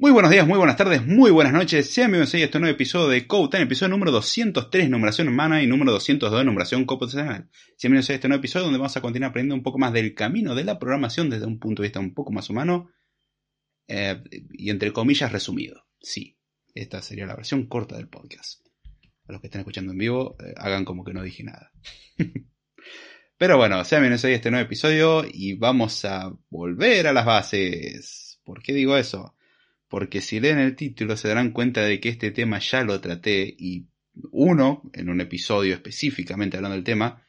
Muy buenos días, muy buenas tardes, muy buenas noches. Sean bienvenidos a este nuevo episodio de Code episodio número 203, numeración humana, y número 202, numeración computacional. Sean bienvenidos a este nuevo episodio donde vamos a continuar aprendiendo un poco más del camino de la programación desde un punto de vista un poco más humano eh, y entre comillas resumido. Sí, esta sería la versión corta del podcast. A los que estén escuchando en vivo, eh, hagan como que no dije nada. Pero bueno, sean bienvenidos a este nuevo episodio y vamos a volver a las bases. ¿Por qué digo eso? Porque si leen el título se darán cuenta de que este tema ya lo traté y uno, en un episodio específicamente hablando del tema,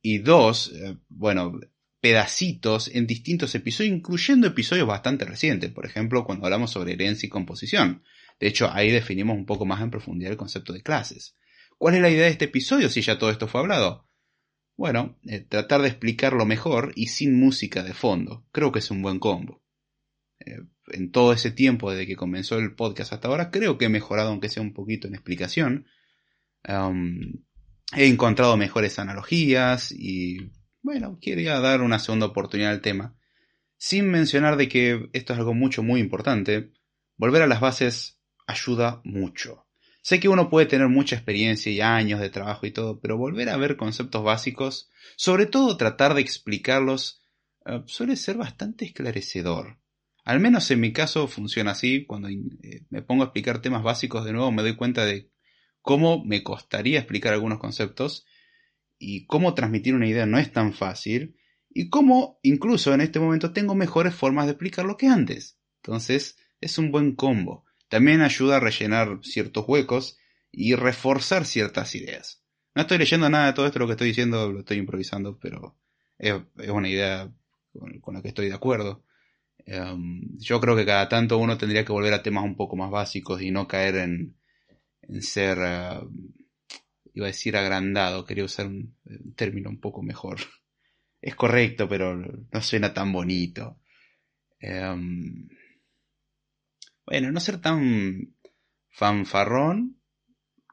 y dos, eh, bueno, pedacitos en distintos episodios, incluyendo episodios bastante recientes, por ejemplo, cuando hablamos sobre herencia y composición. De hecho, ahí definimos un poco más en profundidad el concepto de clases. ¿Cuál es la idea de este episodio si ya todo esto fue hablado? Bueno, eh, tratar de explicarlo mejor y sin música de fondo. Creo que es un buen combo. Eh, en todo ese tiempo desde que comenzó el podcast hasta ahora, creo que he mejorado aunque sea un poquito en explicación. he encontrado mejores analogías y bueno, quería dar una segunda oportunidad al tema. Sin mencionar de que esto es algo mucho muy importante, volver a las bases ayuda mucho. Sé que uno puede tener mucha experiencia y años de trabajo y todo, pero volver a ver conceptos básicos, sobre todo tratar de explicarlos, eh, suele ser bastante esclarecedor. Al menos en mi caso funciona así. Cuando eh, me pongo a explicar temas básicos de nuevo me doy cuenta de cómo me costaría explicar algunos conceptos y cómo transmitir una idea no es tan fácil y cómo incluso en este momento tengo mejores formas de explicarlo que antes. Entonces es un buen combo. También ayuda a rellenar ciertos huecos y reforzar ciertas ideas. No estoy leyendo nada de todo esto lo que estoy diciendo, lo estoy improvisando, pero es, una idea con la que estoy de acuerdo. Em, yo creo que cada tanto uno tendría que volver a temas un poco más básicos y no caer en, ser, eh, iba a decir agrandado, quería usar un, término un poco mejor. Es correcto, pero no suena tan bonito. Em, bueno, no ser tan fanfarrón,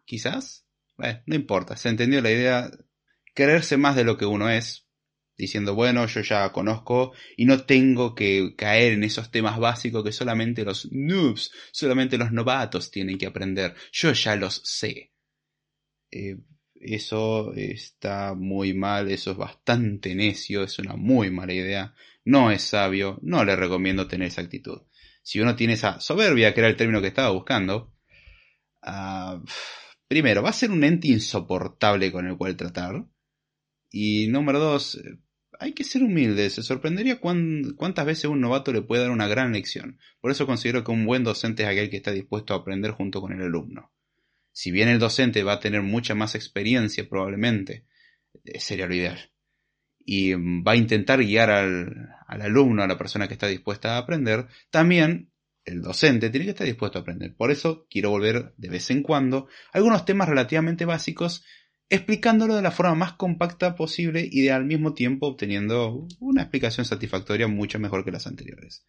quizás. Bueno, no importa, se entendió la idea. Quererse más de lo que uno es, diciendo, bueno, yo ya conozco y no tengo que caer en esos temas básicos que solamente los noobs, solamente los novatos tienen que aprender. Yo ya los sé. Eh, eso está muy mal, eso es bastante necio, es una muy mala idea, no es sabio, no le recomiendo tener esa actitud. Si uno tiene esa soberbia, que era el término que estaba buscando, ah, primero, va a ser un ente insoportable con el cual tratar. Y número dos, hay que ser humilde. Se sorprendería cuántas veces un novato le puede dar una gran lección. Por eso considero que un buen docente es aquel que está dispuesto a aprender junto con el alumno. Si bien el docente va a tener mucha más experiencia probablemente, eh, sería lo ideal. Y va a intentar guiar al, al alumno, a la persona que está dispuesta a aprender, también el docente tiene que estar dispuesto a aprender. Por eso quiero volver de vez en cuando a algunos temas relativamente básicos explicándolo de la forma más compacta posible y de al mismo tiempo obteniendo una explicación satisfactoria mucho mejor que las anteriores.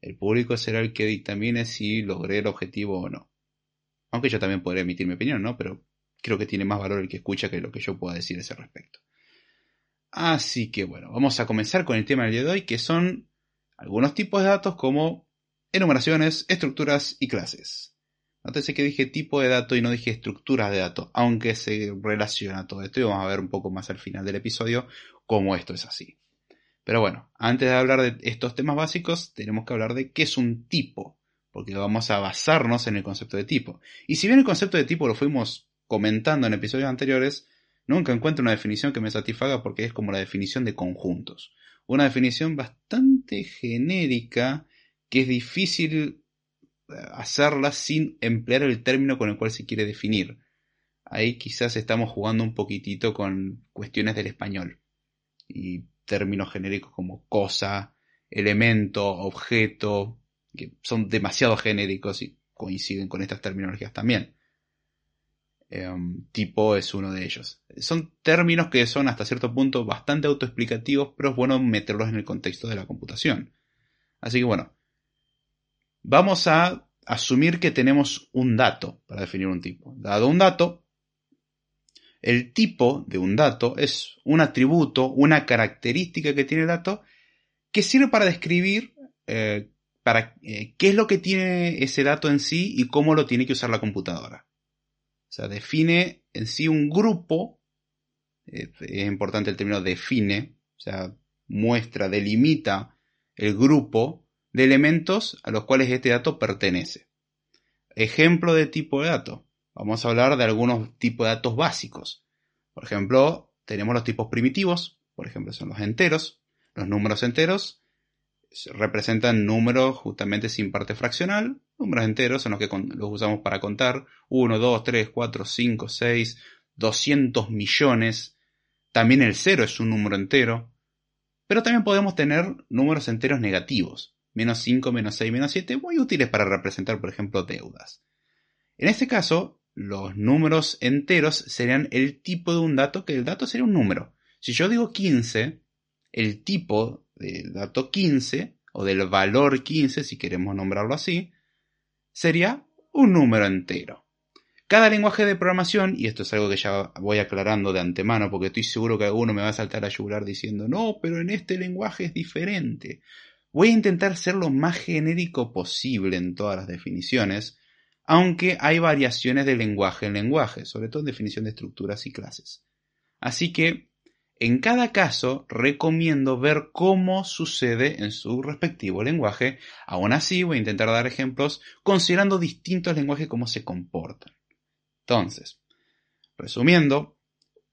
El público será el que dictamine si logré el objetivo o no. Aunque yo también podré emitir mi opinión, ¿no? Pero creo que tiene más valor el que escucha que lo que yo pueda decir a ese respecto. Así que bueno, vamos a comenzar con el tema del día de hoy, que son algunos tipos de datos como enumeraciones, estructuras y clases. Nótese que dije tipo de dato y no dije estructuras de datos, aunque se relaciona todo esto y vamos a ver un poco más al final del episodio cómo esto es así. Pero bueno, antes de hablar de estos temas básicos, tenemos que hablar de qué es un tipo, porque vamos a basarnos en el concepto de tipo. Y si bien el concepto de tipo lo fuimos comentando en episodios anteriores, nunca encuentro una definición que me satisfaga porque es como la definición de conjuntos. Una definición bastante genérica que es difícil hacerla sin emplear el término con el cual se quiere definir. Ahí quizás estamos jugando un poquitito con cuestiones del español y términos genéricos como cosa, elemento, objeto, que son demasiado genéricos y coinciden con estas terminologías también. Em, tipo es uno de ellos. Son términos que son hasta cierto punto bastante autoexplicativos, pero es bueno meterlos en el contexto de la computación. Así que bueno, Vamos a asumir que tenemos un dato para definir un tipo. Dado un dato, el tipo de un dato es un atributo, una característica que tiene el dato que sirve para describir eh, para eh, qué es lo que tiene ese dato en sí y cómo lo tiene que usar la computadora. O sea, define en sí un grupo, eh, es importante el término define, o sea, muestra, delimita el grupo de elementos a los cuales este dato pertenece. Ejemplo de tipo de dato. Vamos a hablar de algunos tipos de datos básicos. Por ejemplo, tenemos los tipos primitivos, por ejemplo, son los enteros. Los números enteros representan números justamente sin parte fraccional. Números enteros son los que los usamos para contar 1, 2, 3, 4, 5, 6, 200 millones. También el cero es un número entero. Pero también podemos tener números enteros negativos. Menos 5, menos 6, menos 7, muy útiles para representar, por ejemplo, deudas. En este caso, los números enteros serían el tipo de un dato, que el dato sería un número. Si yo digo 15, el tipo del dato 15, o del valor 15, si queremos nombrarlo así, sería un número entero. Cada lenguaje de programación, y esto es algo que ya voy aclarando de antemano, porque estoy seguro que alguno me va a saltar a yugular diciendo, no, pero en este lenguaje es diferente. Voy a intentar ser lo más genérico posible en todas las definiciones, aunque hay variaciones de lenguaje en lenguaje, sobre todo en definición de estructuras y clases. Así que, en cada caso, recomiendo ver cómo sucede en su respectivo lenguaje. Aún así, voy a intentar dar ejemplos considerando distintos lenguajes cómo se comportan. Entonces, resumiendo,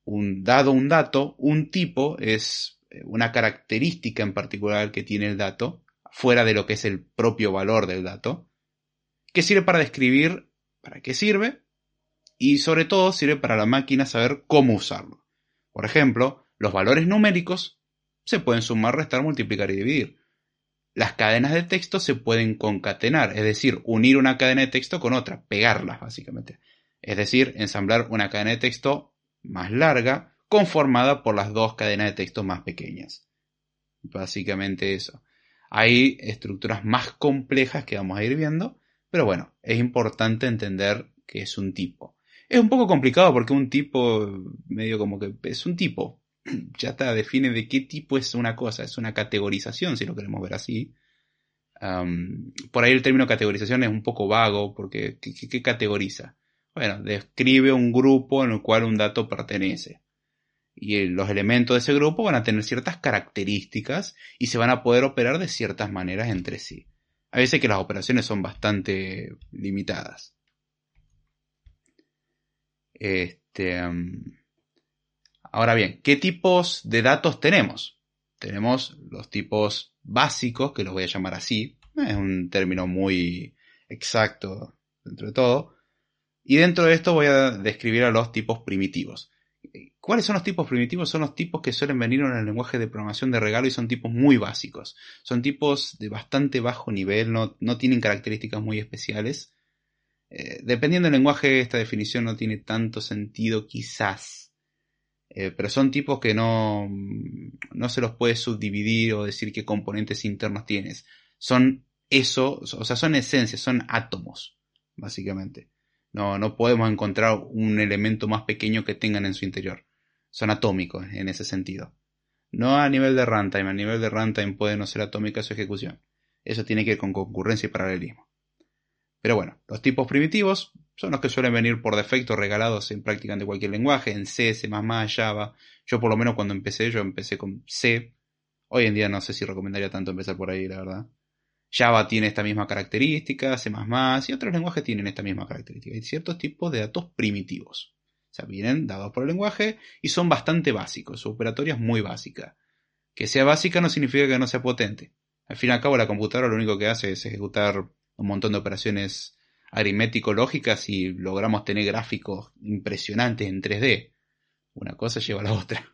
un dado un dato, un tipo es una característica en particular que tiene el dato, fuera de lo que es el propio valor del dato que sirve para describir para qué sirve y sobre todo sirve para la máquina saber cómo usarlo. Por ejemplo, los valores numéricos se pueden sumar, restar, multiplicar y dividir. Las cadenas de texto se pueden concatenar, es decir, unir una cadena de texto con otra, pegarlas básicamente. Es decir, ensamblar una cadena de texto más larga conformada por las dos cadenas de texto más pequeñas. Básicamente eso. Hay estructuras más complejas que vamos a ir viendo, pero bueno, es importante entender que es un tipo. Es un poco complicado porque un tipo, medio como que es un tipo. Ya está, define de qué tipo es una cosa. Es una categorización, si lo queremos ver así. por ahí el término categorización es un poco vago porque ¿qué, categoriza? Bueno, describe un grupo en el cual un dato pertenece. Y los elementos de ese grupo van a tener ciertas características y se van a poder operar de ciertas maneras entre sí. A veces que las operaciones son bastante limitadas. Este, um, ahora bien, ¿qué tipos de datos tenemos? Tenemos los tipos básicos, que los voy a llamar así. Es un término muy exacto dentro de todo. Y dentro de esto voy a describir a los tipos primitivos. ¿Cuáles son los tipos primitivos? Son los tipos que suelen venir en el lenguaje de programación de regalo y son tipos muy básicos. Son tipos de bastante bajo nivel, no, tienen características muy especiales. Eh, dependiendo del lenguaje, esta definición no tiene tanto sentido quizás. Eh, pero son tipos que no, no se los puede subdividir o decir qué componentes internos tienes. Son eso, o sea, son esencias, son átomos, básicamente. No, no podemos encontrar un elemento más pequeño que tengan en su interior son atómicos en ese sentido. No a nivel de runtime, a nivel de runtime puede no ser atómica su ejecución. Eso tiene que ir con concurrencia y paralelismo. Pero bueno, los tipos primitivos son los que suelen venir por defecto regalados en prácticamente cualquier lenguaje, en C, C++, Java. Yo por lo menos cuando empecé, yo empecé con C. Hoy en día no sé si recomendaría tanto empezar por ahí, la verdad. Java tiene esta misma característica, C++ y otros lenguajes tienen esta misma característica. Hay ciertos tipos de datos primitivos. O sea, vienen dados por el lenguaje y son bastante básicos. Su operatoria es muy básica. Que sea básica no significa que no sea potente. Al fin y al cabo, la computadora lo único que hace es ejecutar un montón de operaciones aritmético-lógicas y logramos tener gráficos impresionantes en 3D. Una cosa lleva a la otra.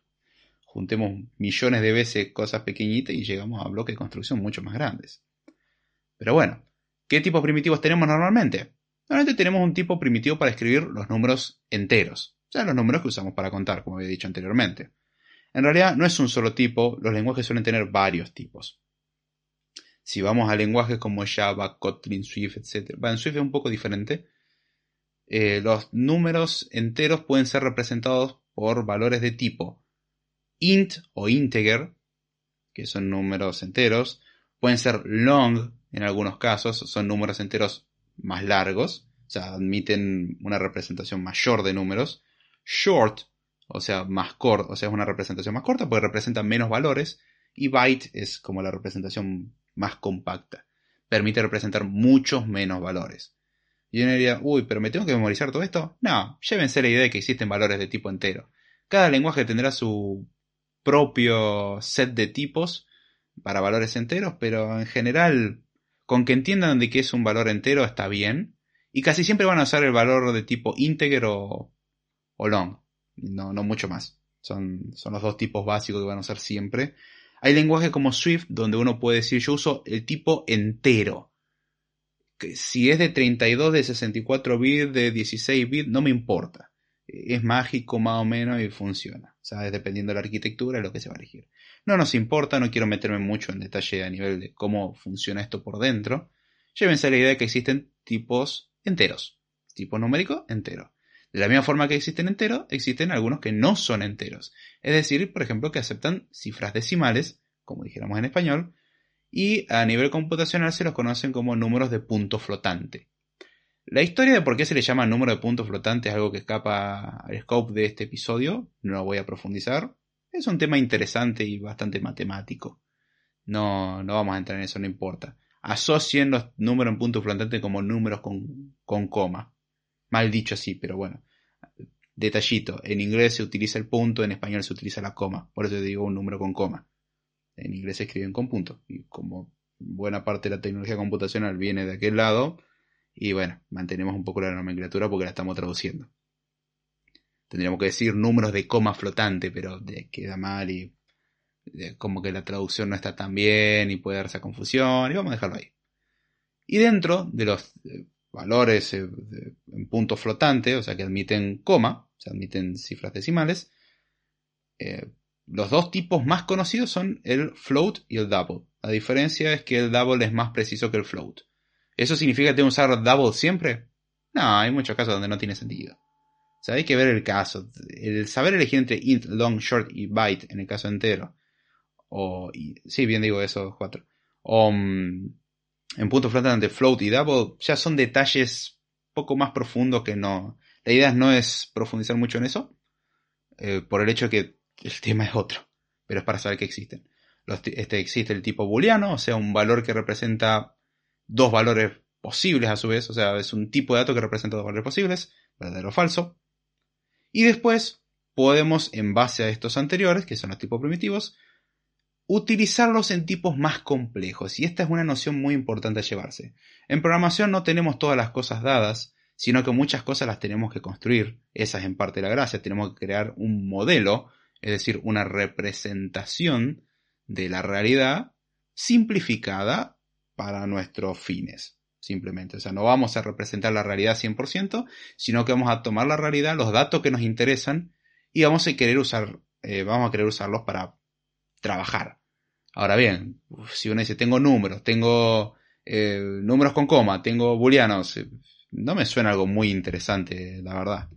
Juntemos millones de veces cosas pequeñitas y llegamos a bloques de construcción mucho más grandes. Pero bueno, ¿qué tipos primitivos tenemos normalmente? Normalmente tenemos un tipo primitivo para escribir los números enteros, o sea, los números que usamos para contar, como había dicho anteriormente. En realidad no es un solo tipo, los lenguajes suelen tener varios tipos. Si vamos a lenguajes como Java, Kotlin, Swift, etc. en Swift es un poco diferente. Eh, los números enteros pueden ser representados por valores de tipo int o integer, que son números enteros. Pueden ser long, en algunos casos, son números enteros más largos, o sea, admiten una representación mayor de números. Short, o sea, más corto, o sea, es una representación más corta porque representa menos valores. Y byte es como la representación más compacta. Permite representar muchos menos valores. Y uno diría, uy, pero ¿me tengo que memorizar todo esto? No, llévense la idea de que existen valores de tipo entero. Cada lenguaje tendrá su propio set de tipos para valores enteros, pero en general, con que entiendan de que es un valor entero está bien. Y casi siempre van a usar el valor de tipo íntegro o, long. No, no mucho más. Son, son los dos tipos básicos que van a usar siempre. Hay lenguajes como Swift donde uno puede decir yo uso el tipo entero. Que si es de 32, de 64 bits, de 16 bits, no me importa. Es mágico más o menos y funciona. ¿Sabes? Dependiendo de la arquitectura, es lo que se va a elegir. No nos importa, no quiero meterme mucho en detalle a nivel de cómo funciona esto por dentro. Llévense la idea de que existen tipos enteros. Tipo numérico entero. De la misma forma que existen enteros, existen algunos que no son enteros. Es decir, por ejemplo, que aceptan cifras decimales, como dijéramos en español, y a nivel computacional se los conocen como números de punto flotante. La historia de por qué se le llama número de punto flotante es algo que escapa al scope de este episodio, no lo voy a profundizar. Es un tema interesante y bastante matemático. No, no vamos a entrar en eso, no importa. Asocien los números en punto flotante como números con, con coma. Mal dicho así, pero bueno. Detallito, en inglés se utiliza el punto, en español se utiliza la coma. Por eso digo un número con coma. En inglés se escriben con punto. Y como buena parte de la tecnología computacional viene de aquel lado, y bueno, mantenemos un poco la nomenclatura porque la estamos traduciendo. Tendríamos que decir números de coma flotante, pero queda mal y como que la traducción no está tan bien y puede darse confusión y vamos a dejarlo ahí. Y dentro de los eh, valores eh, en punto flotante, o sea que admiten coma, o sea, admiten cifras decimales, eh, los dos tipos más conocidos son el float y el double. La diferencia es que el double es más preciso que el float. ¿Eso significa que tengo que usar double siempre? No, hay muchos casos donde no tiene sentido. O sea, hay que ver el caso. El saber elegir entre int, long, short y byte en el caso entero. O, sí, bien digo eso, cuatro. O, mm, en punto flotante, float y double, ya son detalles poco más profundos que no. La idea no es profundizar mucho en eso, eh, por el hecho de que el tema es otro, pero es para saber que existen. este, existe el tipo booleano, o sea, un valor que representa dos valores posibles a su vez, o sea, es un tipo de dato que representa dos valores posibles, verdadero o falso. Y después podemos, en base a estos anteriores, que son los tipos primitivos, utilizarlos en tipos más complejos. Y esta es una noción muy importante a llevarse. En programación no tenemos todas las cosas dadas, sino que muchas cosas las tenemos que construir. Esa es en parte la gracia. Tenemos que crear un modelo, es decir, una representación de la realidad simplificada para nuestros fines. Simplemente. O sea, no vamos a representar la realidad 100%, sino que vamos a tomar la realidad, los datos que nos interesan, y vamos a querer usar, eh, vamos a querer usarlos para trabajar. Ahora bien, si uno dice tengo números, tengo eh, números con coma, tengo booleanos, eh, no me suena algo muy interesante, la verdad.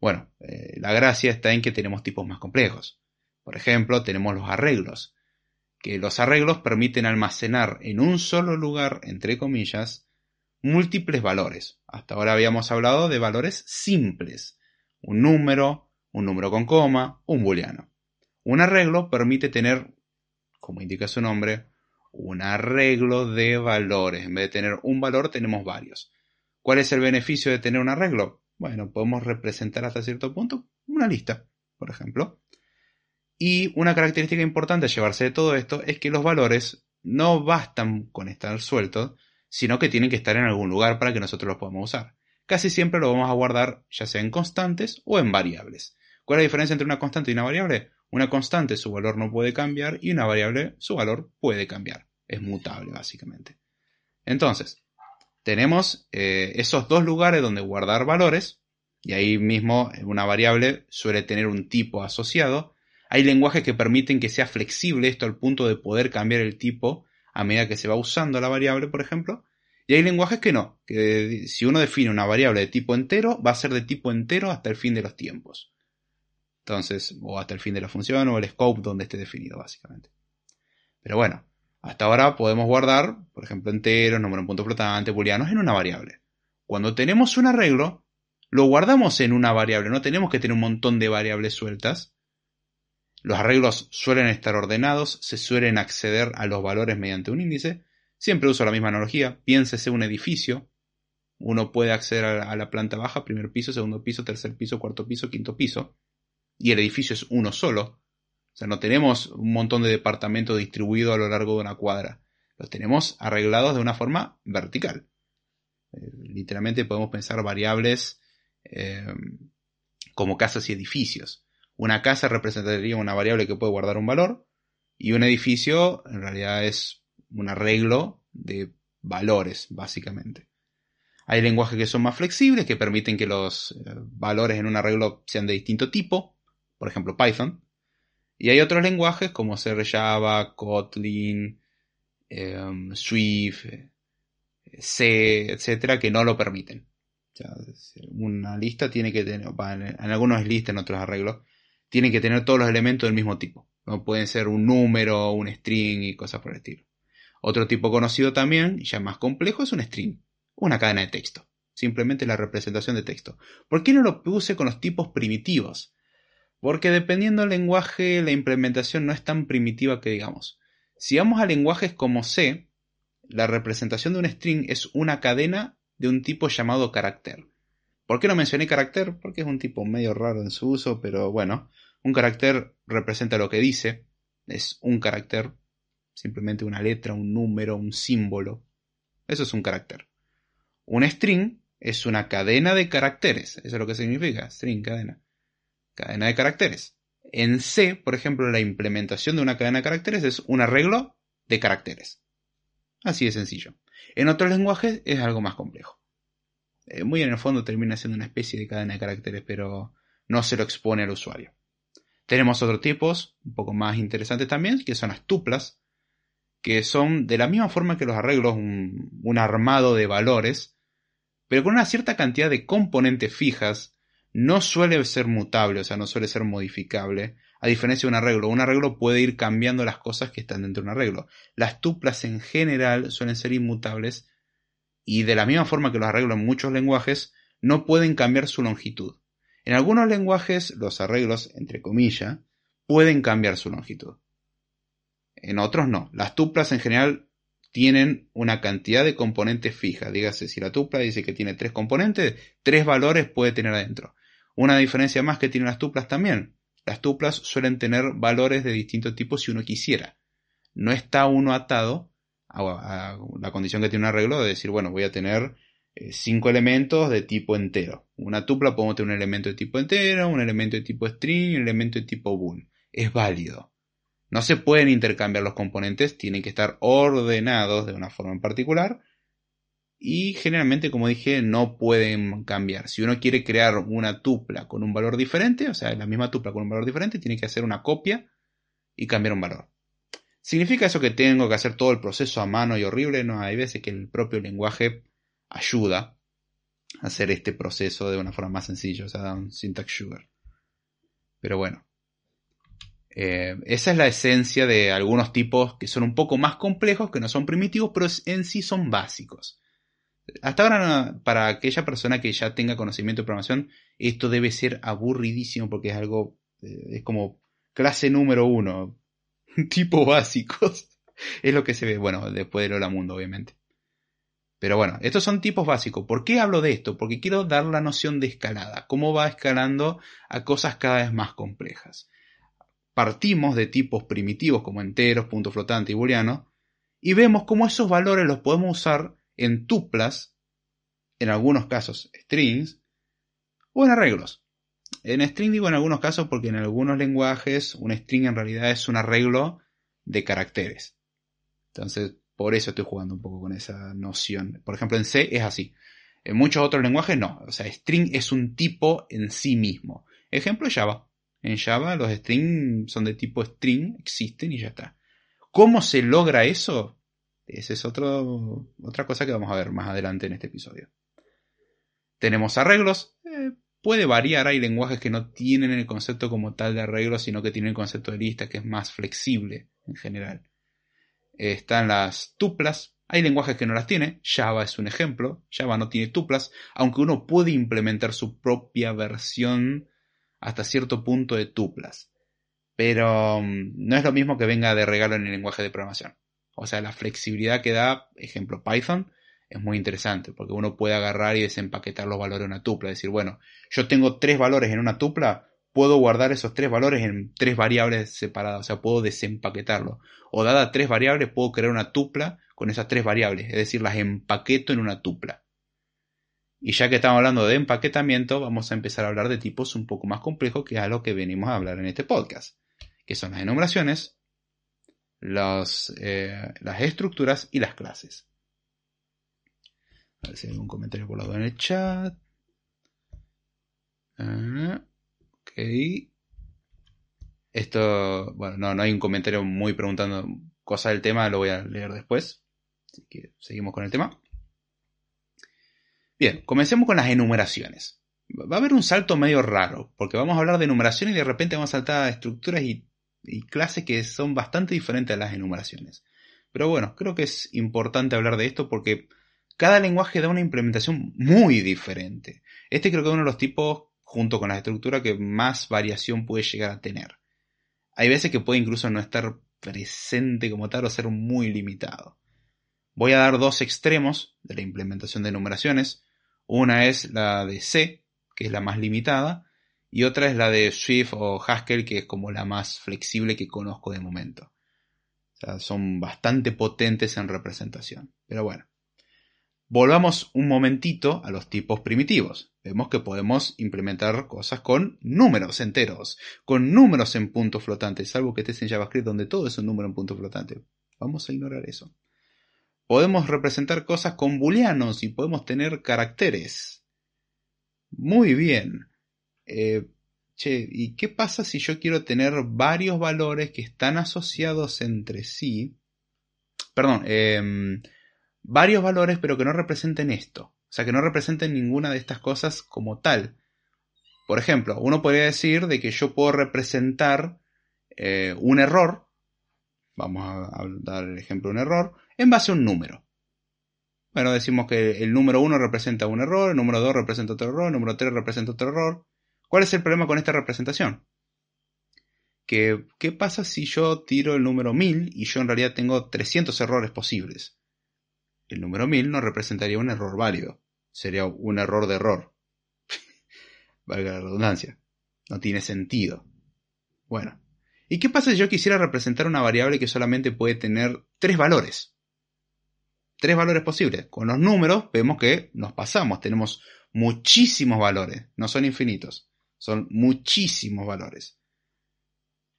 Bueno, la gracia está en que tenemos tipos más complejos. Por ejemplo, tenemos los arreglos, que los arreglos permiten almacenar en un solo lugar, entre comillas, múltiples valores. Hasta ahora habíamos hablado de valores simples, un número, un número con coma, un booleano. Un arreglo permite tener, como indica su nombre, un arreglo de valores. En vez de tener un valor, tenemos varios. ¿Cuál es el beneficio de tener un arreglo? Bueno, podemos representar hasta cierto punto una lista, por ejemplo. Y una característica importante a llevarse de todo esto es que los valores no bastan con estar sueltos, sino que tienen que estar en algún lugar para que nosotros los podamos usar. Casi siempre lo vamos a guardar ya sea en constantes o en variables. ¿Cuál es la diferencia entre una constante y una variable? Una constante su valor no puede cambiar y una variable su valor puede cambiar. Es mutable básicamente. Entonces, tenemos eh, esos dos lugares donde guardar valores y ahí mismo una variable suele tener un tipo asociado. Hay lenguajes que permiten que sea flexible esto al punto de poder cambiar el tipo a medida que se va usando la variable, por ejemplo. Y hay lenguajes que no, que si uno define una variable de tipo entero, va a ser de tipo entero hasta el fin de los tiempos. Entonces, o hasta el fin de la función o el scope donde esté definido, básicamente. Pero bueno, Hasta ahora podemos guardar, por ejemplo, enteros, número en punto flotante, booleanos en una variable. Cuando tenemos un arreglo, lo guardamos en una variable, no tenemos que tener un montón de variables sueltas. Los arreglos suelen estar ordenados, se suelen acceder a los valores mediante un índice. Siempre uso la misma analogía, piénsese un edificio. Uno puede acceder a la planta baja, primer piso, segundo piso, tercer piso, cuarto piso, quinto piso. Y el edificio es uno solo. O sea, no tenemos un montón de departamentos distribuidos a lo largo de una cuadra. Los tenemos arreglados de una forma vertical. Eh, literalmente podemos pensar variables eh, como casas y edificios. Una casa representaría una variable que puede guardar un valor y un edificio en realidad es un arreglo de valores, básicamente. Hay lenguajes que son más flexibles, que permiten que los eh, valores en un arreglo sean de distinto tipo, por ejemplo Python, y hay otros lenguajes como ser Java, Kotlin, em, Swift, C, etcétera, que no lo permiten. una lista tiene que tener, en algunos listas, en otros arreglos, tiene que tener todos los elementos del mismo tipo. No pueden ser un número, un string y cosas por el estilo. Otro tipo conocido también, ya más complejo, es un string, una cadena de texto. Simplemente la representación de texto. ¿Por qué no lo puse con los tipos primitivos? Porque dependiendo del lenguaje, la implementación no es tan primitiva que digamos. Si vamos a lenguajes como C, la representación de un string es una cadena de un tipo llamado carácter. ¿Por qué no mencioné carácter? Porque es un tipo medio raro en su uso, pero bueno, un carácter representa lo que dice, es un carácter, simplemente una letra, un número, un símbolo. Eso es un carácter. Un string es una cadena de caracteres, eso es lo que significa, string, cadena cadena de caracteres. En C, por ejemplo, la implementación de una cadena de caracteres es un arreglo de caracteres. Así de sencillo. En otros lenguajes es algo más complejo. Eh, muy en el fondo termina siendo una especie de cadena de caracteres, pero no se lo expone al usuario. Tenemos otros tipos, un poco más interesantes también, que son las tuplas, que son de la misma forma que los arreglos, un armado de valores, pero con una cierta cantidad de componentes fijas no suele ser mutable, o sea, no suele ser modificable, a diferencia de un arreglo. Un arreglo puede ir cambiando las cosas que están dentro de un arreglo. Las tuplas en general suelen ser inmutables y de la misma forma que los arreglos en muchos lenguajes, no pueden cambiar su longitud. En algunos lenguajes, los arreglos, entre comillas, pueden cambiar su longitud. En otros no. Las tuplas en general tienen una cantidad de componentes fija. Dígase, si la tupla dice que tiene tres componentes, tres valores puede tener adentro. Una diferencia más que tienen las tuplas también. Las tuplas suelen tener valores de distintos tipos si uno quisiera. No está uno atado a, la condición que tiene un arreglo de decir, bueno, voy a tener cinco elementos de tipo entero. Una tupla podemos tener un elemento de tipo entero, un elemento de tipo string y un elemento de tipo bool. Es válido. No se pueden intercambiar los componentes, tienen que estar ordenados de una forma en particular y generalmente, como dije, no pueden cambiar. Si uno quiere crear una tupla con un valor diferente, o sea, la misma tupla con un valor diferente, tiene que hacer una copia y cambiar un valor. ¿Significa eso que tengo que hacer todo el proceso a mano y horrible? No, hay veces que el propio lenguaje ayuda a hacer este proceso de una forma más sencilla, o sea, un syntax sugar. Pero bueno, eh, esa es la esencia de algunos tipos que son un poco más complejos, que no son primitivos, pero en sí son básicos. Hasta ahora, para aquella persona que ya tenga conocimiento de programación, esto debe ser aburridísimo porque es algo, eh, es como clase número uno, tipo básicos. es lo que se ve, bueno, después del Hola Mundo, obviamente. Pero bueno, estos son tipos básicos. ¿Por qué hablo de esto? Porque quiero dar la noción de escalada, cómo va escalando a cosas cada vez más complejas. Partimos de tipos primitivos como enteros, punto flotante y booleano, y vemos cómo esos valores los podemos usar en tuplas, en algunos casos strings, o en arreglos. En string digo en algunos casos porque en algunos lenguajes un string en realidad es un arreglo de caracteres. Entonces, por eso estoy jugando un poco con esa noción. Por ejemplo, en C es así. En muchos otros lenguajes no. O sea, string es un tipo en sí mismo. Ejemplo Java. En Java los strings son de tipo string, existen y ya está. ¿Cómo se logra eso? Esa es otro, otra cosa que vamos a ver más adelante en este episodio. Tenemos arreglos. Eh, puede variar, hay lenguajes que no tienen el concepto como tal de arreglos, sino que tienen el concepto de lista que es más flexible en general. Están las tuplas. Hay lenguajes que no las tiene. Java es un ejemplo. Java no tiene tuplas, aunque uno puede implementar su propia versión hasta cierto punto de tuplas. Pero mm, no es lo mismo que venga de regalo en el lenguaje de programación. O sea, la flexibilidad que da, ejemplo, Python, es muy interesante, porque uno puede agarrar y desempaquetar los valores de una tupla. Decir, bueno, yo tengo tres valores en una tupla, puedo guardar esos tres valores en tres variables separadas, o sea, puedo desempaquetarlo. O dada tres variables, puedo crear una tupla con esas tres variables, es decir, las empaqueto en una tupla. Y ya que estamos hablando de empaquetamiento, vamos a empezar a hablar de tipos un poco más complejos, que es a lo que venimos a hablar en este podcast, que son las enumeraciones, eh, las estructuras y las clases. A ver si hay algún comentario por lado en el chat. Ok. Esto, bueno, no, no hay un comentario muy preguntando cosas del tema, lo voy a leer después. Así que seguimos con el tema. Bien, comencemos con las enumeraciones. Va a haber un salto medio raro, porque vamos a hablar de enumeraciones y de repente vamos a saltar a estructuras y, y clases que son bastante diferentes a las enumeraciones. Pero bueno, creo que es importante hablar de esto porque cada lenguaje da una implementación muy diferente. Este creo que es uno de los tipos, junto con la estructura, que más variación puede llegar a tener. Hay veces que puede incluso no estar presente como tal o ser muy limitado. Voy a dar dos extremos de la implementación de numeraciones. Una es la de C, que es la más limitada, y otra es la de Swift o Haskell, que es como la más flexible que conozco de momento. O sea, son bastante potentes en representación. Pero bueno, Volvamos un momentito a los tipos primitivos. Vemos que podemos implementar cosas con números enteros, con números en punto flotante, salvo que estés en JavaScript donde todo es un número en punto flotante. Vamos a ignorar eso. Podemos representar cosas con booleanos y podemos tener caracteres. Muy bien. Eh, che, ¿y qué pasa si yo quiero tener varios valores que están asociados entre sí? Perdón, eh, varios valores pero que no representen esto. O sea, que no representen ninguna de estas cosas como tal. Por ejemplo, uno podría decir de que yo puedo representar eh, un error, vamos a, dar el ejemplo de un error, en base a un número. Bueno, decimos que el número 1 representa un error, el número 2 representa otro error, el número 3 representa otro error. ¿Cuál es el problema con esta representación? ¿Qué pasa si yo tiro el número 1000 y yo en realidad tengo 300 errores posibles? El número 1000 no representaría un error válido, sería un error de error. Valga la redundancia. No tiene sentido. Bueno, ¿y qué pasa si yo quisiera representar una variable que solamente puede tener tres valores? Tres valores posibles. Con los números vemos que nos pasamos, tenemos muchísimos valores, no son infinitos, son muchísimos valores.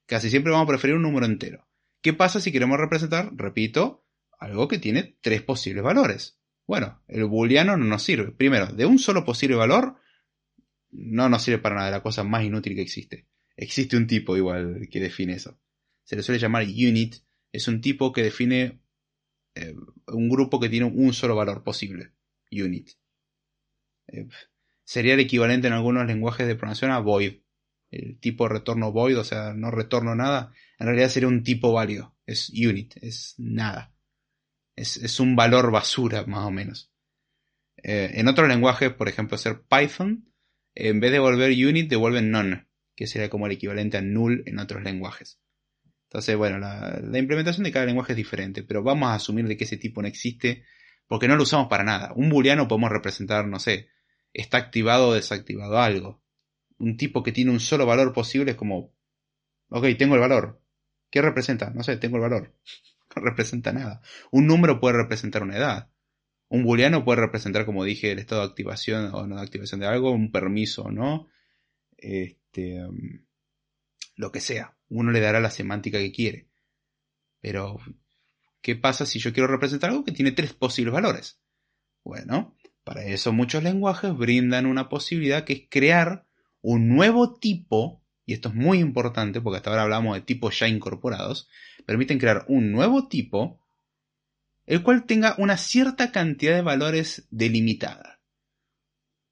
Casi siempre vamos a preferir un número entero. ¿Qué pasa si queremos representar, repito, algo que tiene tres posibles valores. Bueno, el booleano no nos sirve. Primero, de un solo posible valor, no nos sirve para nada, la cosa más inútil que existe. Existe un tipo igual que define eso. Se le suele llamar unit. Es un tipo que define eh, un grupo que tiene un solo valor posible. Unit. Eh, sería el equivalente en algunos lenguajes de programación a void. El tipo retorno void, o sea, no retorno nada. En realidad sería un tipo válido. Es unit, es nada. Es, un valor basura, más o menos. Eh, en otros lenguajes, por ejemplo, ser Python, en vez de devolver unit, devuelven none, que sería como el equivalente a null en otros lenguajes. Entonces, bueno, la, implementación de cada lenguaje es diferente, pero vamos a asumir de que ese tipo no existe porque no lo usamos para nada. Un booleano podemos representar, no sé, está activado o desactivado algo. Un tipo que tiene un solo valor posible es como, ok, tengo el valor. ¿Qué representa? No sé, tengo el valor representa nada. Un número puede representar una edad. Un booleano puede representar, como dije, el estado de activación o no de activación de algo, un permiso o no. Este, um, lo que sea. Uno le dará la semántica que quiere. Pero, ¿qué pasa si yo quiero representar algo que tiene tres posibles valores? Bueno, para eso muchos lenguajes brindan una posibilidad que es crear un nuevo tipo y esto es muy importante porque hasta ahora hablamos de tipos ya incorporados, permiten crear un nuevo tipo, el cual tenga una cierta cantidad de valores delimitada.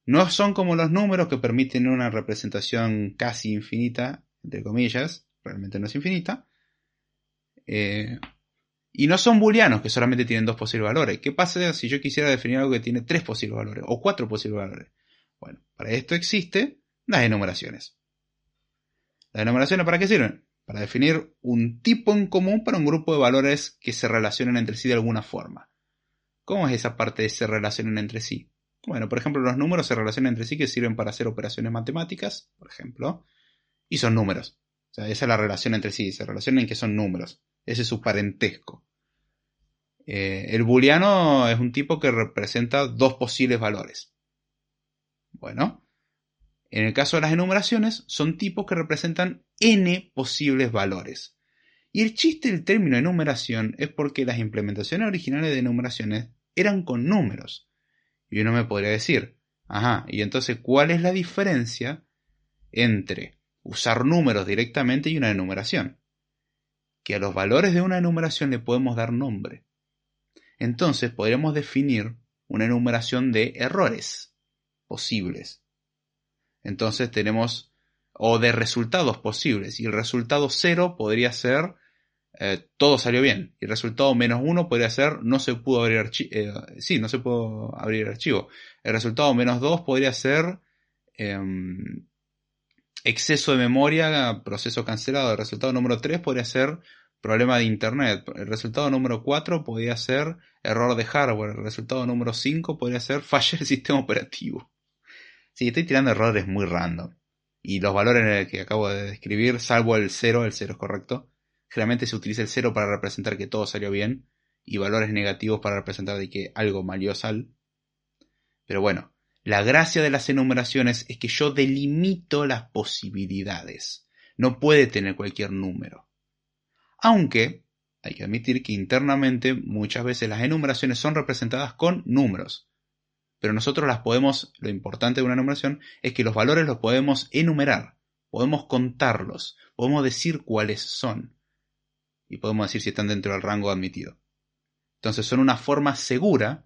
No son como los números que permiten una representación casi infinita, entre comillas, realmente no es infinita, eh, Y no son booleanos que solamente tienen dos posibles valores. ¿Qué pasa si yo quisiera definir algo que tiene tres posibles valores o cuatro posibles valores? Bueno, para esto existen las enumeraciones. ¿Las enumeraciones para qué sirven? Para definir un tipo en común para un grupo de valores que se relacionen entre sí de alguna forma. ¿Cómo es esa parte de se relacionen entre sí? Bueno, por ejemplo, los números se relacionan entre sí que sirven para hacer operaciones matemáticas, por ejemplo, y son números. O sea, esa es la relación entre sí, se relacionan en que son números. Ese es su parentesco. Eh, el booleano es un tipo que representa dos posibles valores. Bueno, en el caso de las enumeraciones, son tipos que representan n posibles valores. Y el chiste del término enumeración es porque las implementaciones originales de enumeraciones eran con números. Y uno me podría decir, ajá, y entonces, ¿cuál es la diferencia entre usar números directamente y una enumeración? Que a los valores de una enumeración le podemos dar nombre. Entonces podríamos definir una enumeración de errores posibles. Entonces tenemos, o de resultados posibles, y el resultado cero podría ser eh, todo salió bien. Y el resultado menos uno podría ser no se pudo abrir archivo. Eh, sí, no se pudo abrir el archivo. El resultado menos dos podría ser em, exceso de memoria, proceso cancelado. El resultado número 3 podría ser problema de internet. El resultado número 4 podría ser error de hardware. El resultado número 5 podría ser falla del sistema operativo. Sí, estoy tirando errores muy random. Y los valores que acabo de describir, salvo el 0, el 0 es correcto, generalmente se utiliza el 0 para representar que todo salió bien y valores negativos para representar de que algo malió sal. Pero bueno, la gracia de las enumeraciones es que yo delimito las posibilidades. No puede tener cualquier número. Aunque hay que admitir que internamente muchas veces las enumeraciones son representadas con números. Pero nosotros las podemos, lo importante de una enumeración es que los valores los podemos enumerar, podemos contarlos, podemos decir cuáles son y podemos decir si están dentro del rango admitido. Entonces son una forma segura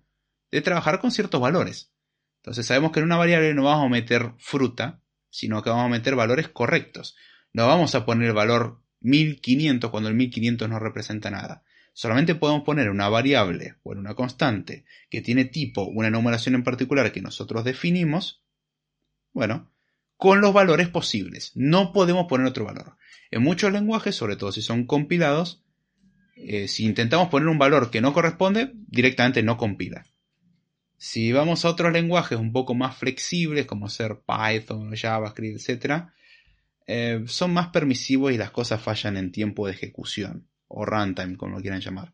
de trabajar con ciertos valores. Entonces sabemos que en una variable no vamos a meter fruta, sino que vamos a meter valores correctos. No vamos a poner el valor 1500 cuando el 1500 no representa nada. Solamente podemos poner una variable o una constante que tiene tipo una enumeración en particular que nosotros definimos, bueno, con los valores posibles. No podemos poner otro valor. En muchos lenguajes, sobre todo si son compilados, eh, si intentamos poner un valor que no corresponde, directamente no compila. Si vamos a otros lenguajes un poco más flexibles, como ser Python, JavaScript, etc., eh, son más permisivos y las cosas fallan en tiempo de ejecución, o runtime, como lo quieran llamar.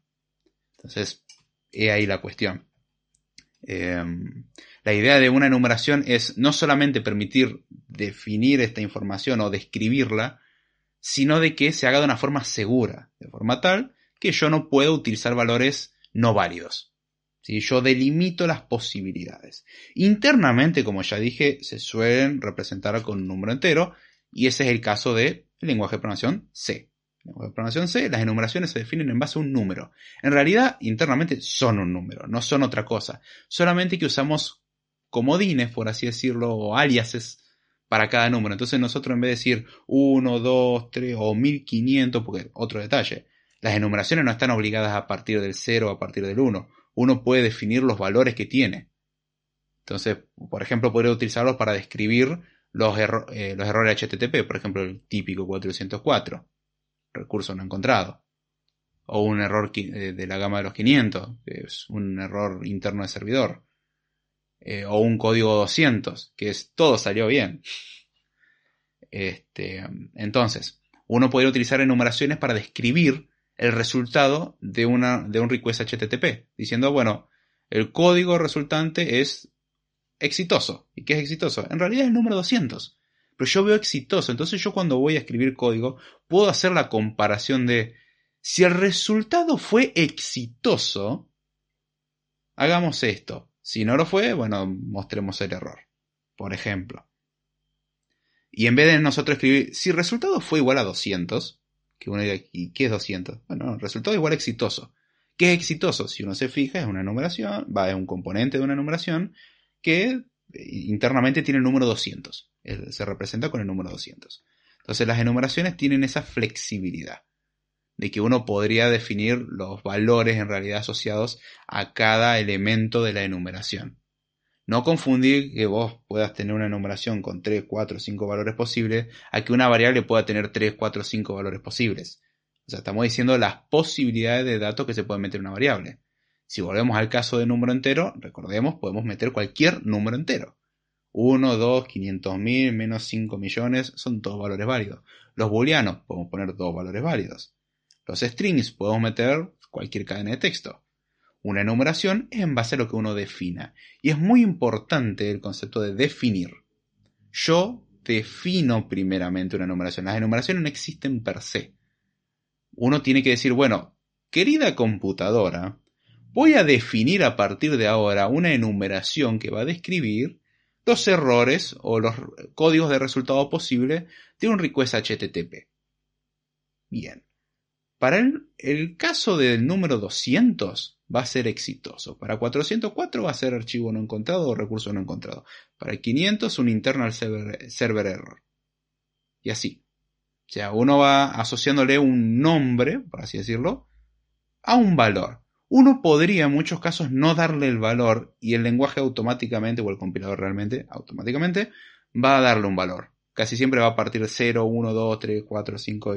Entonces, he ahí la cuestión. Em, la idea de una enumeración es no solamente permitir definir esta información o describirla, sino de que se haga de una forma segura, de forma tal que yo no puedo utilizar valores no válidos. Si Yo delimito las posibilidades. Internamente, como ya dije, se suelen representar con un número entero, y ese es el caso del lenguaje de programación C. De programación C, las enumeraciones se definen en base a un número. En realidad, internamente son un número, no son otra cosa. Solamente que usamos comodines, por así decirlo, o aliases para cada número. Entonces nosotros en vez de decir 1, 2, 3 o 1500, porque otro detalle, las enumeraciones no están obligadas a partir del 0 o a partir del 1. Uno puede definir los valores que tiene. Entonces, por ejemplo, podría utilizarlos para describir los, eh, los errores HTTP, por ejemplo, el típico 404, recurso no encontrado. O un error eh, de la gama de los 500, que es un error interno de servidor. Eh, o un código 200, que es todo salió bien. Este, entonces, uno podría utilizar enumeraciones para describir el resultado de, una, de un request HTTP, diciendo, bueno, el código resultante es exitoso. ¿Y qué es exitoso? En realidad es el número 200. Pero yo veo exitoso, entonces yo cuando voy a escribir código puedo hacer la comparación de si el resultado fue exitoso, hagamos esto. Si no lo fue, bueno, mostremos el error. Por ejemplo. Y en vez de nosotros escribir, si el resultado fue igual a 200, que uno diga, ¿y qué es 200? Bueno, el resultado igual a exitoso. ¿Qué es exitoso? Si uno se fija, es una numeración, va, es un componente de una numeración que eh, internamente tiene el número 200. Se representa con el número 200. Entonces las enumeraciones tienen esa flexibilidad. de que uno podría definir los valores en realidad asociados a cada elemento de la enumeración. No confundir que vos puedas tener una enumeración con 3, 4, 5 valores posibles a que una variable pueda tener 3, 4, 5 valores posibles. O sea, estamos diciendo las posibilidades de datos que se pueden meter en una variable. Si volvemos al caso de número entero, recordemos, podemos meter cualquier número entero. 1, 2, 500 mil, menos 5 millones, son todos valores válidos. Los booleanos, podemos poner dos valores válidos. Los strings, podemos meter cualquier cadena de texto. Una enumeración es en base a lo que uno defina. Y es muy importante el concepto de definir. Yo defino primeramente una enumeración. Las enumeraciones no existen per se. Uno tiene que decir, bueno, querida computadora, voy a definir a partir de ahora una enumeración que va a describir los errores o los códigos de resultado posible de un request HTTP. Bien. Para el, caso del número 200, va a ser exitoso. Para 404 va a ser archivo no encontrado o recurso no encontrado. Para 500 un internal server, error. Y así. O sea, uno va asociándole un nombre, por así decirlo, a un valor. Uno podría en muchos casos no darle el valor y el lenguaje automáticamente, o el compilador realmente, automáticamente, va a darle un valor. Casi siempre va a partir de 0, 1, 2, 3, 4, 5, o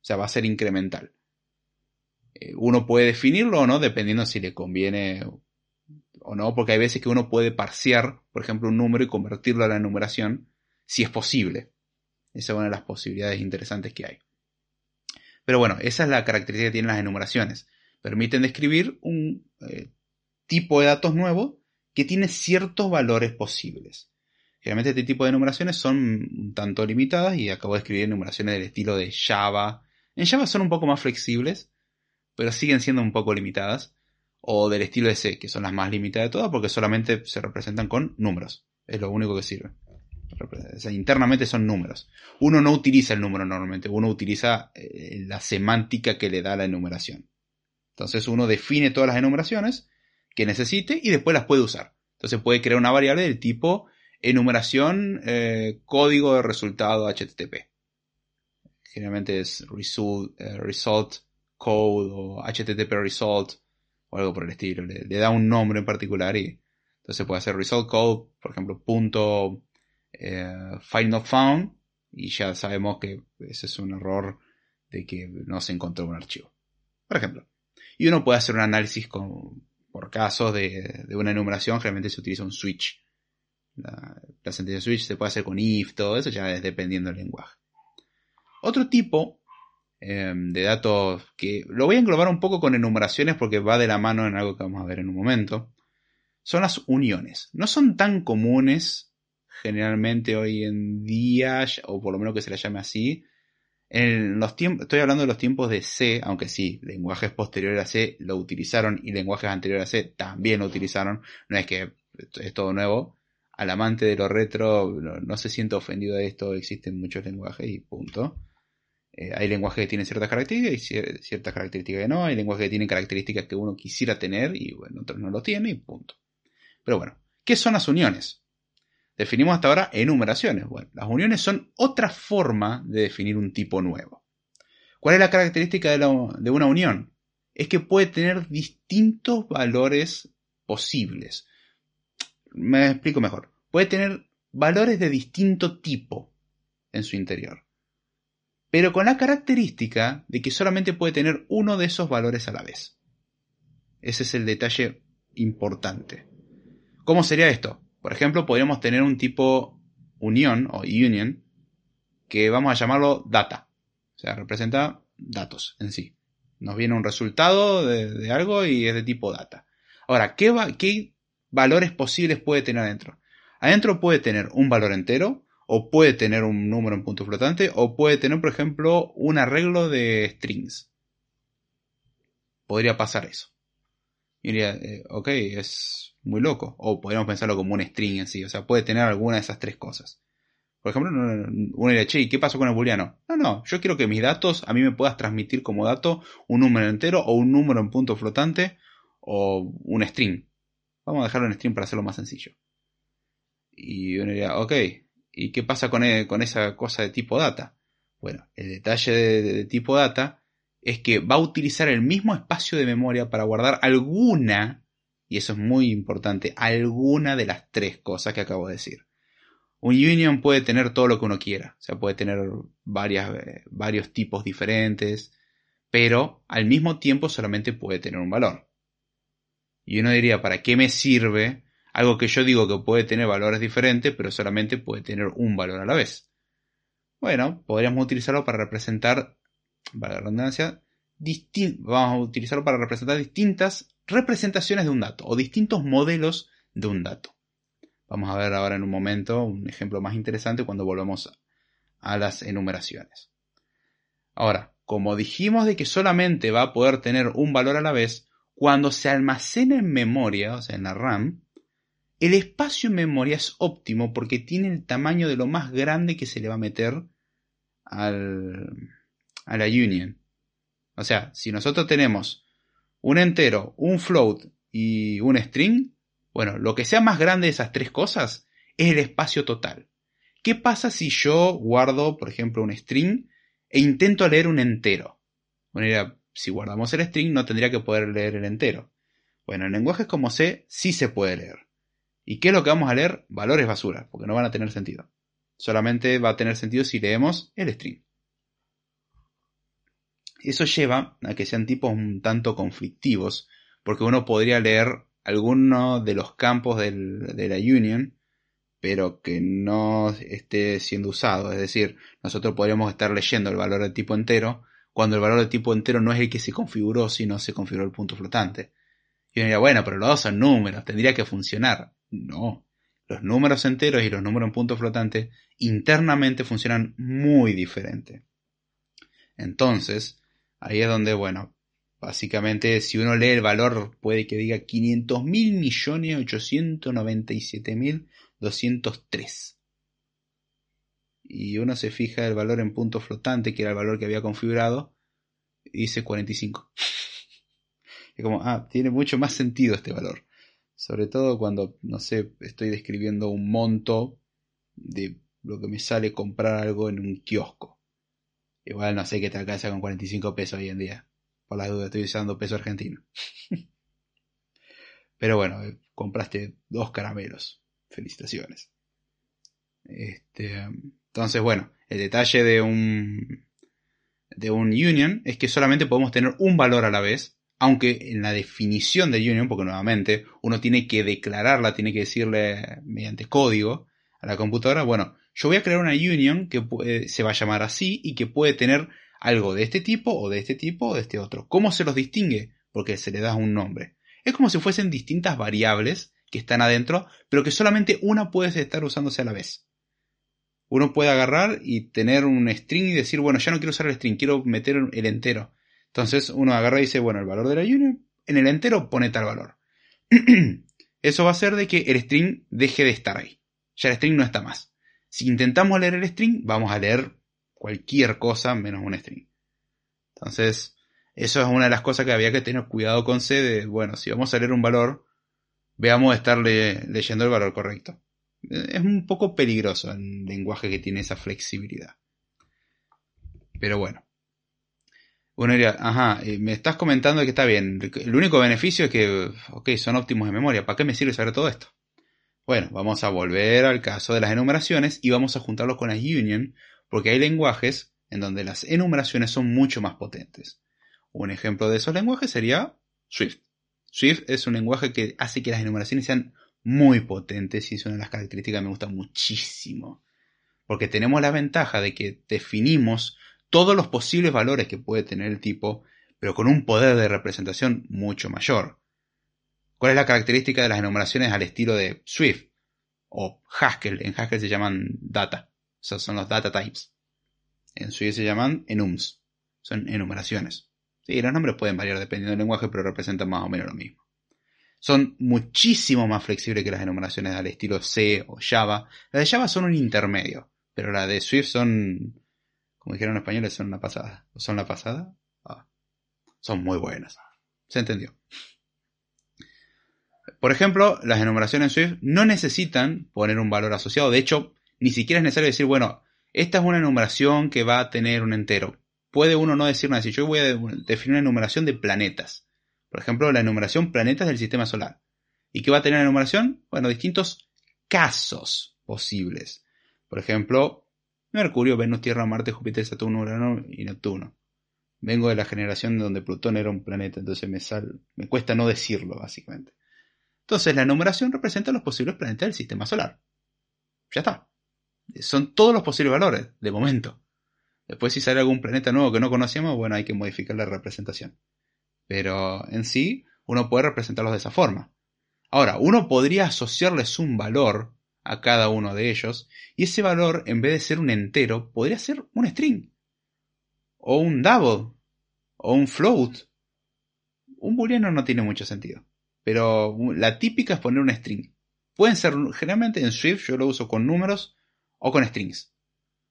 sea, va a ser incremental. Eh, uno puede definirlo o no, dependiendo si le conviene o no, porque hay veces que uno puede parsear, por ejemplo, un número y convertirlo a la numeración, si es posible. Esa es una de las posibilidades interesantes que hay. Pero bueno, esa es la característica que tienen las enumeraciones. Permiten describir un eh, tipo de datos nuevo que tiene ciertos valores posibles. Generalmente este tipo de enumeraciones son un tanto limitadas y acabo de escribir enumeraciones del estilo de Java. En Java son un poco más flexibles, pero siguen siendo un poco limitadas. O del estilo de C, que son las más limitadas de todas porque solamente se representan con números. Es lo único que sirve. internamente son números. Uno no utiliza el número normalmente, uno utiliza eh, la semántica que le da la enumeración. Entonces uno define todas las enumeraciones que necesite y después las puede usar. Entonces puede crear una variable del tipo enumeración eh, código de resultado HTTP. Generalmente es result, eh, result code o HTTP result o algo por el estilo. Le, da un nombre en particular y entonces puede hacer result code, por ejemplo, punto eh, file not found y ya sabemos que ese es un error de que no se encontró un archivo. Por ejemplo. Y uno puede hacer un análisis con, por casos de, una enumeración, generalmente se utiliza un switch. La, la sentencia switch se puede hacer con if, todo eso ya es dependiendo del lenguaje. Otro tipo Em, de datos que lo voy a englobar un poco con enumeraciones porque va de la mano en algo que vamos a ver en un momento. Son las uniones. No son tan comunes generalmente hoy en día, o por lo menos que se las llame así. En los estoy hablando de los tiempos de C, aunque sí, lenguajes posteriores a C lo utilizaron y lenguajes anteriores a C también lo utilizaron. No es que es todo nuevo. Al amante de lo retro no, se siente ofendido de esto, existen muchos lenguajes y punto. Eh, hay lenguajes que tienen ciertas características y ciertas características que no. Hay lenguajes que tienen características que uno quisiera tener y bueno, otros no lo tienen y punto. Pero bueno, ¿qué son las uniones? Definimos hasta ahora enumeraciones. Bueno, las uniones son otra forma de definir un tipo nuevo. ¿Cuál es la característica de, de una unión? Es que puede tener distintos valores posibles. Me explico mejor. Puede tener valores de distinto tipo en su interior pero con la característica de que solamente puede tener uno de esos valores a la vez. Ese es el detalle importante. ¿Cómo sería esto? Por ejemplo, podríamos tener un tipo unión o union que vamos a llamarlo data. O sea, representa datos en sí. Nos viene un resultado de, algo y es de tipo data. Ahora, ¿qué, ¿qué valores posibles puede tener adentro? Adentro puede tener un valor entero, o puede tener un número en punto flotante, o puede tener, por ejemplo, un arreglo de strings. Podría pasar eso. Y diría, eh, ok, es muy loco. O podríamos pensarlo como un string en sí. O sea, puede tener alguna de esas tres cosas. Por ejemplo, uno diría, che, ¿qué pasó con el booleano? No, no, yo quiero que mis datos a mí me puedas transmitir como dato un número entero o un número en punto flotante o un string. Vamos a dejarlo en string para hacerlo más sencillo. Y uno diría, ok, ¿Y qué pasa con, e, con esa cosa de tipo data? Bueno, el detalle de, tipo data es que va a utilizar el mismo espacio de memoria para guardar alguna, y eso es muy importante, alguna de las tres cosas que acabo de decir. Un union puede tener todo lo que uno quiera, o sea, puede tener varias, eh, varios tipos diferentes, pero al mismo tiempo solamente puede tener un valor. Y uno diría, ¿para qué me sirve algo que yo digo que puede tener valores diferentes, pero solamente puede tener un valor a la vez? Bueno, podríamos utilizarlo para representar para la redundancia, vamos a utilizarlo para representar distintas representaciones de un dato o distintos modelos de un dato. Vamos a ver ahora en un momento un ejemplo más interesante cuando volvamos a las enumeraciones. Ahora, como dijimos de que solamente va a poder tener un valor a la vez, cuando se almacena en memoria, o sea, en la RAM, el espacio en memoria es óptimo porque tiene el tamaño de lo más grande que se le va a meter al, a la union. O sea, si nosotros tenemos un entero, un float y un string, bueno, lo que sea más grande de esas tres cosas es el espacio total. ¿Qué pasa si yo guardo, por ejemplo, un string e intento leer un entero? Bueno, si guardamos el string no tendría que poder leer el entero. Bueno, en lenguajes como C sí se puede leer. ¿Y qué es lo que vamos a leer? Valores basura, porque no van a tener sentido. Solamente va a tener sentido si leemos el string. Eso lleva a que sean tipos un tanto conflictivos, porque uno podría leer alguno de los campos de la Union, pero que no esté siendo usado. Es decir, nosotros podríamos estar leyendo el valor de tipo entero, cuando el valor de tipo entero no es el que se configuró, sino se configuró el punto flotante. Y uno diría, bueno, pero los dos son números, tendría que funcionar. No. Los números enteros y los números en punto flotante internamente funcionan muy diferente. Entonces, Ahí es donde, bueno, básicamente si uno lee el valor puede que diga 500 mil millones 897 mil 203. Y uno se fija el valor en punto flotante, que era el valor que había configurado, y dice 45. es como, ah, tiene mucho más sentido este valor. Sobre todo cuando, no sé, estoy describiendo un monto de lo que me sale comprar algo en un kiosco. Igual no sé qué te alcanza con 45 pesos hoy en día. Por la duda, estoy usando peso argentino. Pero bueno, eh, compraste dos caramelos. Felicitaciones. Este, entonces, bueno, el detalle de un, de un union es que solamente podemos tener un valor a la vez, aunque en la definición de union, porque nuevamente uno tiene que declararla, tiene que decirle mediante código a la computadora, bueno, yo voy a crear una union que se va a llamar así y que puede tener algo de este tipo o de este tipo o de este otro. ¿Cómo se los distingue? Porque se le da un nombre. Es como si fuesen distintas variables que están adentro, pero que solamente una puede estar usándose a la vez. Uno puede agarrar y tener un string y decir, bueno, ya no quiero usar el string, quiero meter el entero. Entonces uno agarra y dice, bueno, el valor de la union, en el entero pone tal valor. Eso va a hacer de que el string deje de estar ahí. Ya el string no está más. Si intentamos leer el string, vamos a leer cualquier cosa menos un string. Entonces, eso es una de las cosas que había que tener cuidado con C de, bueno, si vamos a leer un valor, veamos estar leyendo el valor correcto. Es un poco peligroso el lenguaje que tiene esa flexibilidad. Pero bueno. Uno diría, ajá, eh, me estás comentando que está bien. El único beneficio es que, ok, son óptimos de memoria. ¿Para qué me sirve saber todo esto? Bueno, vamos a volver al caso de las enumeraciones y vamos a juntarlo con las union, porque hay lenguajes en donde las enumeraciones son mucho más potentes. Un ejemplo de esos lenguajes sería Swift. Swift es un lenguaje que hace que las enumeraciones sean muy potentes y es una de las características que me gusta muchísimo. Porque tenemos la ventaja de que definimos todos los posibles valores que puede tener el tipo, pero con un poder de representación mucho mayor. ¿Cuál es la característica de las enumeraciones al estilo de Swift o Haskell? En Haskell se llaman data, o son los data types. En Swift se llaman enums, son enumeraciones. Sí, los nombres pueden variar dependiendo del lenguaje, pero representan más o menos lo mismo. Son muchísimo más flexibles que las enumeraciones al estilo C o Java. Las de Java son un intermedio, pero las de Swift son, como dijeron en español, son la pasada. ¿Son la pasada? Ah, son muy buenas. ¿Se entendió? Por ejemplo, las enumeraciones en Swift no necesitan poner un valor asociado. De hecho, ni siquiera es necesario decir, bueno, esta es una enumeración que va a tener un entero. puede uno no decir nada. Si yo voy a definir una enumeración de planetas, por ejemplo, la enumeración planetas del sistema solar. ¿Y qué va a tener la enumeración? Bueno, distintos casos posibles. Por ejemplo, Mercurio, Venus, Tierra, Marte, Júpiter, Saturno, Urano y Neptuno. Vengo de la generación donde Plutón era un planeta, entonces me, sal, me cuesta no decirlo, básicamente. Entonces, la enumeración representa los posibles planetas del sistema solar. Ya está. Son todos los posibles valores, de momento. Después, si sale algún planeta nuevo que no conocemos, bueno, hay que modificar la representación. Pero en sí, uno puede representarlos de esa forma. Ahora, uno podría asociarles un valor a cada uno de ellos, y ese valor, en vez de ser un entero, podría ser un string, o un double, o un float. Un booleano no tiene mucho sentido, pero la típica es poner un string. Pueden ser, generalmente en Swift yo lo uso con números o con strings.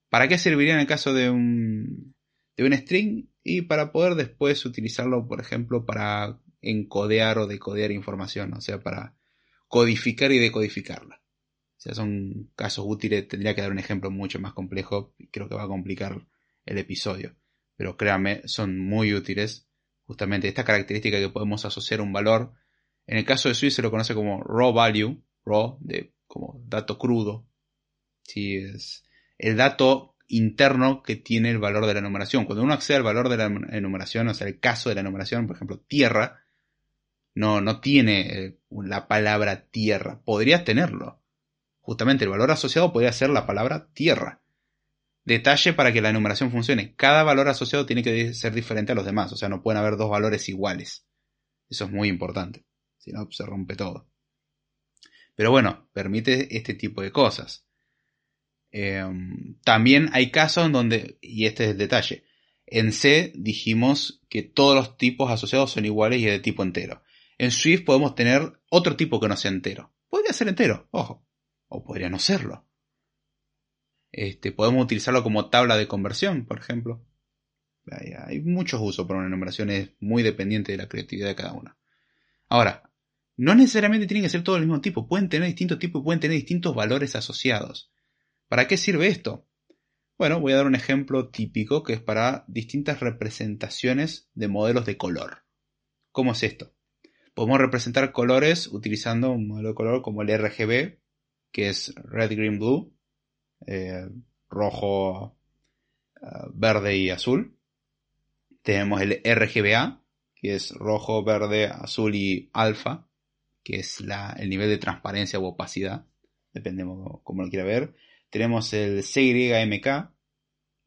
¿Para qué serviría en el caso de un, de un string? Y para poder después utilizarlo, por ejemplo, para encodear o decodear información, o sea, para codificar y decodificarla. O sea, son casos útiles, tendría que dar un ejemplo mucho más complejo creo que va a complicar el episodio. Pero créanme, son muy útiles. Justamente esta característica que podemos asociar un valor. En el caso de Swift se lo conoce como raw value, raw, de como dato crudo. Sí, es el dato interno que tiene el valor de la enumeración. Cuando uno accede al valor de la enumeración, o sea, el caso de la enumeración, por ejemplo, tierra, no, no tiene eh, la palabra tierra. Podría tenerlo, Justamente el valor asociado podría ser la palabra tierra. Detalle para que la enumeración funcione. Cada valor asociado tiene que ser diferente a los demás. O sea, no pueden haber dos valores iguales. Eso es muy importante. Si no, se rompe todo. Pero bueno, permite este tipo de cosas. Em, también hay casos en donde, y este es el detalle, en C dijimos que todos los tipos asociados son iguales y es de tipo entero. En Swift podemos tener otro tipo que no sea entero. Podría ser entero, ojo o podría no serlo. Este, podemos utilizarlo como tabla de conversión, por ejemplo. Hay, muchos usos para una enumeración, es muy dependiente de la creatividad de cada uno. Ahora, no necesariamente tienen que ser todo el mismo tipo, pueden tener distintos tipos y pueden tener distintos valores asociados. ¿Para qué sirve esto? Bueno, voy a dar un ejemplo típico que es para distintas representaciones de modelos de color. ¿Cómo es esto? Podemos representar colores utilizando un modelo de color como el RGB, que es red, green, blue, eh, rojo, eh, verde y azul. Tenemos el RGBA, que es rojo, verde, azul y alfa, que es la, el nivel de transparencia u opacidad, depende cómo lo quiera ver. Tenemos el CYMK,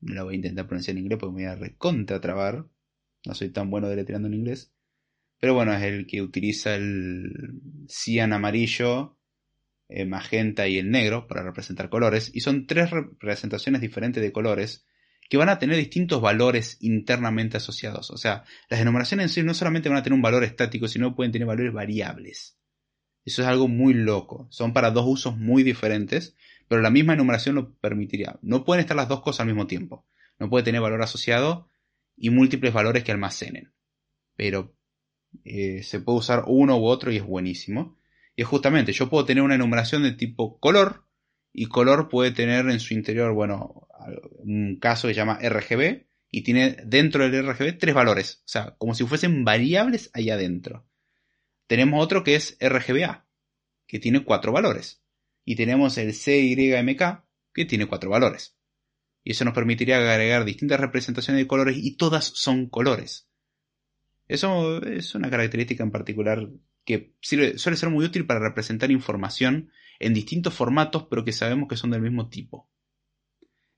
lo voy a intentar pronunciar en inglés porque me voy a recontra trabar, no soy tan bueno deletreando en inglés. Pero bueno, es el que utiliza el cian amarillo, eh, magenta y el negro para representar colores, y son tres representaciones diferentes de colores que van a tener distintos valores internamente asociados. O sea, las enumeraciones en sí no solamente van a tener un valor estático, sino pueden tener valores variables. Eso es algo muy loco. Son para dos usos muy diferentes, pero la misma enumeración lo permitiría. No pueden estar las dos cosas al mismo tiempo. No puede tener valor asociado y múltiples valores que almacenen. Pero eh, se puede usar uno u otro y es buenísimo. Y es justamente, yo puedo tener una enumeración de tipo color, y color puede tener en su interior, bueno, un caso que se llama RGB, y tiene dentro del RGB tres valores, o sea, como si fuesen variables ahí adentro. Tenemos otro que es RGBA, que tiene cuatro valores. Y tenemos el CYMK, que tiene cuatro valores. Y eso nos permitiría agregar distintas representaciones de colores y todas son colores. Eso es una característica en particular que suele ser muy útil para representar información en distintos formatos, pero que sabemos que son del mismo tipo.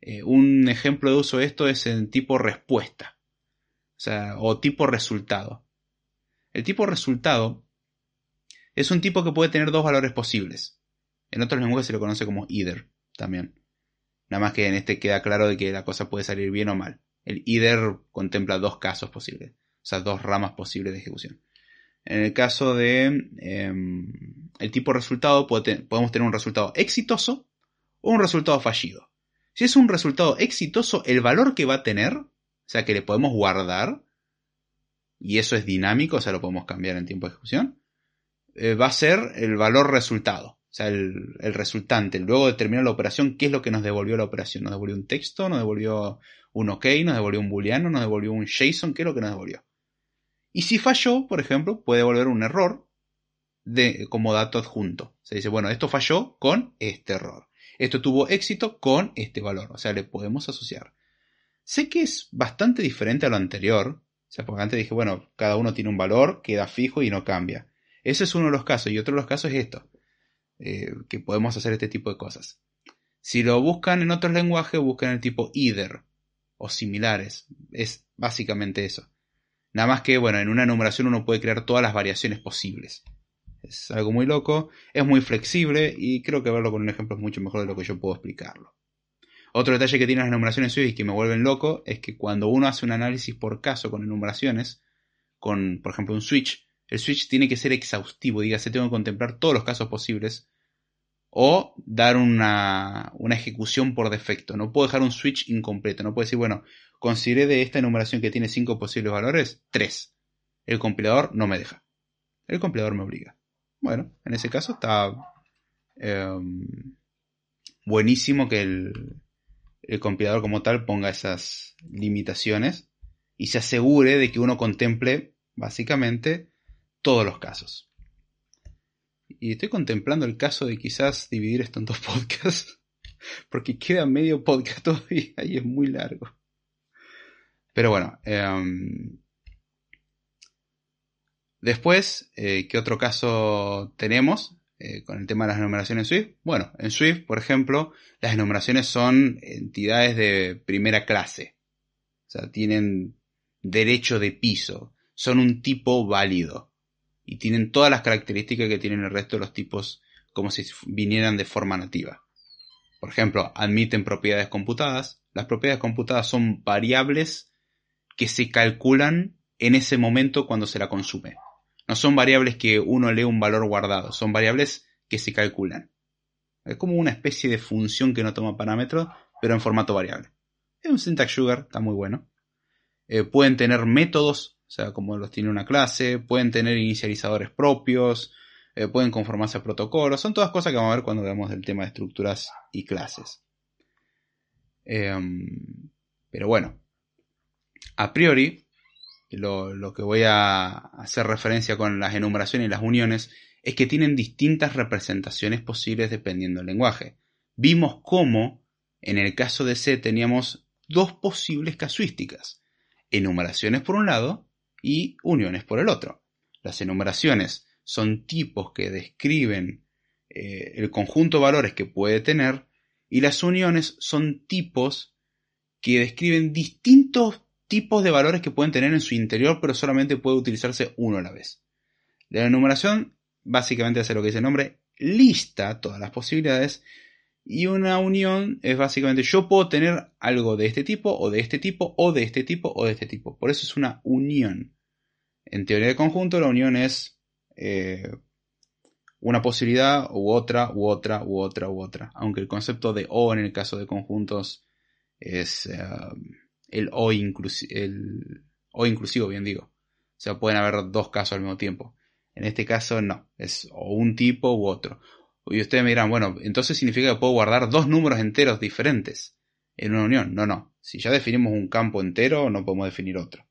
Eh, un ejemplo de uso de esto es en tipo respuesta, o, tipo resultado. El tipo resultado es un tipo que puede tener dos valores posibles. En otros lenguajes se lo conoce como either también. Nada más que en este queda claro de que la cosa puede salir bien o mal. El either contempla dos casos posibles, o sea, dos ramas posibles de ejecución. En el caso de em, el tipo resultado, podemos tener un resultado exitoso o un resultado fallido. Si es un resultado exitoso, el valor que va a tener, o sea, que le podemos guardar, y eso es dinámico, o sea, lo podemos cambiar en tiempo de ejecución, eh, va a ser el valor resultado. O sea, el, resultante. Luego de terminar la operación, ¿qué es lo que nos devolvió la operación? ¿Nos devolvió un texto? ¿Nos devolvió un OK, nos devolvió un booleano, nos devolvió un JSON, ¿qué es lo que nos devolvió? Y si falló, por ejemplo, puede devolver un error de, como dato adjunto. Se dice, bueno, esto falló con este error. Esto tuvo éxito con este valor. O sea, le podemos asociar. Sé que es bastante diferente a lo anterior. O sea, porque antes dije, bueno, cada uno tiene un valor, queda fijo y no cambia. Ese es uno de los casos. Y otro de los casos es esto. Eh, que podemos hacer este tipo de cosas. Si lo buscan en otros lenguajes, buscan el tipo either o similares. Es básicamente eso. Nada más que, bueno, en una enumeración uno puede crear todas las variaciones posibles. Es algo muy loco, es muy flexible y creo que verlo con un ejemplo es mucho mejor de lo que yo puedo explicarlo. Otro detalle que tienen las enumeraciones Swift y que me vuelven loco es que cuando uno hace un análisis por caso con enumeraciones, con por ejemplo un switch, el switch tiene que ser exhaustivo, dígase, tengo que contemplar todos los casos posibles o dar una, una, ejecución por defecto. No puedo dejar un switch incompleto. No puedo decir, bueno, consideré de esta enumeración que tiene cinco posibles valores, tres. El compilador no me deja. El compilador me obliga. Bueno, en ese caso está em, buenísimo que el compilador como tal ponga esas limitaciones y se asegure de que uno contemple básicamente todos los casos. Y estoy contemplando el caso de quizás dividir esto en dos podcasts, porque queda medio podcast todavía y es muy largo. Pero bueno, em, Después, eh, ¿qué otro caso tenemos eh, con el tema de las enumeraciones en Swift? Bueno, en Swift, por ejemplo, las enumeraciones son entidades de primera clase. O sea, tienen derecho de piso. Son un tipo válido. Y tienen todas las características que tienen el resto de los tipos como si vinieran de forma nativa. Por ejemplo, admiten propiedades computadas. Las propiedades computadas son variables que se calculan en ese momento cuando se la consume. No son variables que uno lee un valor guardado, son variables que se calculan. Es como una especie de función que no toma parámetros, pero en formato variable. Es un syntax sugar, está muy bueno. Eh, pueden tener métodos, o sea, como los tiene una clase, pueden tener inicializadores propios, eh, pueden conformarse a protocolos, son todas cosas que vamos a ver cuando veamos del tema de estructuras y clases. Em, pero bueno, a priori, lo, que voy a hacer referencia con las enumeraciones y las uniones es que tienen distintas representaciones posibles dependiendo del lenguaje. Vimos cómo, en el caso de C, teníamos dos posibles casuísticas. Enumeraciones por un lado y uniones por el otro. Las enumeraciones son tipos que describen eh, el conjunto de valores que puede tener y las uniones son tipos que describen distintos tipos de valores que pueden tener en su interior, pero solamente puede utilizarse uno a la vez. La enumeración básicamente hace lo que dice el nombre, lista todas las posibilidades y una unión es básicamente yo puedo tener algo de este tipo o de este tipo o de este tipo o de este tipo. Por eso es una unión. En teoría de conjunto la unión es eh, una posibilidad u otra u otra u otra u otra. Aunque el concepto de o en el caso de conjuntos es... Eh, el o, el o inclusivo, bien digo. O sea, pueden haber dos casos al mismo tiempo. En este caso no, es o un tipo u otro. Y ustedes me dirán, bueno, entonces significa que puedo guardar dos números enteros diferentes en una unión. No, no. Si ya definimos un campo entero, no podemos definir otro.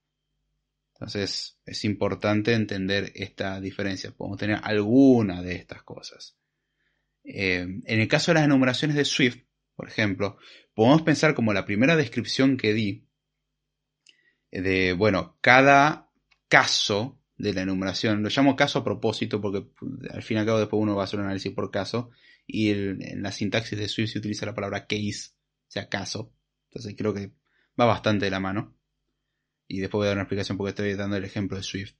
Entonces es importante entender esta diferencia. Podemos tener alguna de estas cosas. Eh, en el caso de las enumeraciones de Swift, por ejemplo, podemos pensar como la primera descripción que di, de, bueno, cada caso de la enumeración, lo llamo caso a propósito porque al fin y al cabo después uno va a hacer un análisis por caso y en la sintaxis de Swift se utiliza la palabra case, o sea, caso. Entonces creo que va bastante de la mano. Y después voy a dar una explicación porque estoy dando el ejemplo de Swift.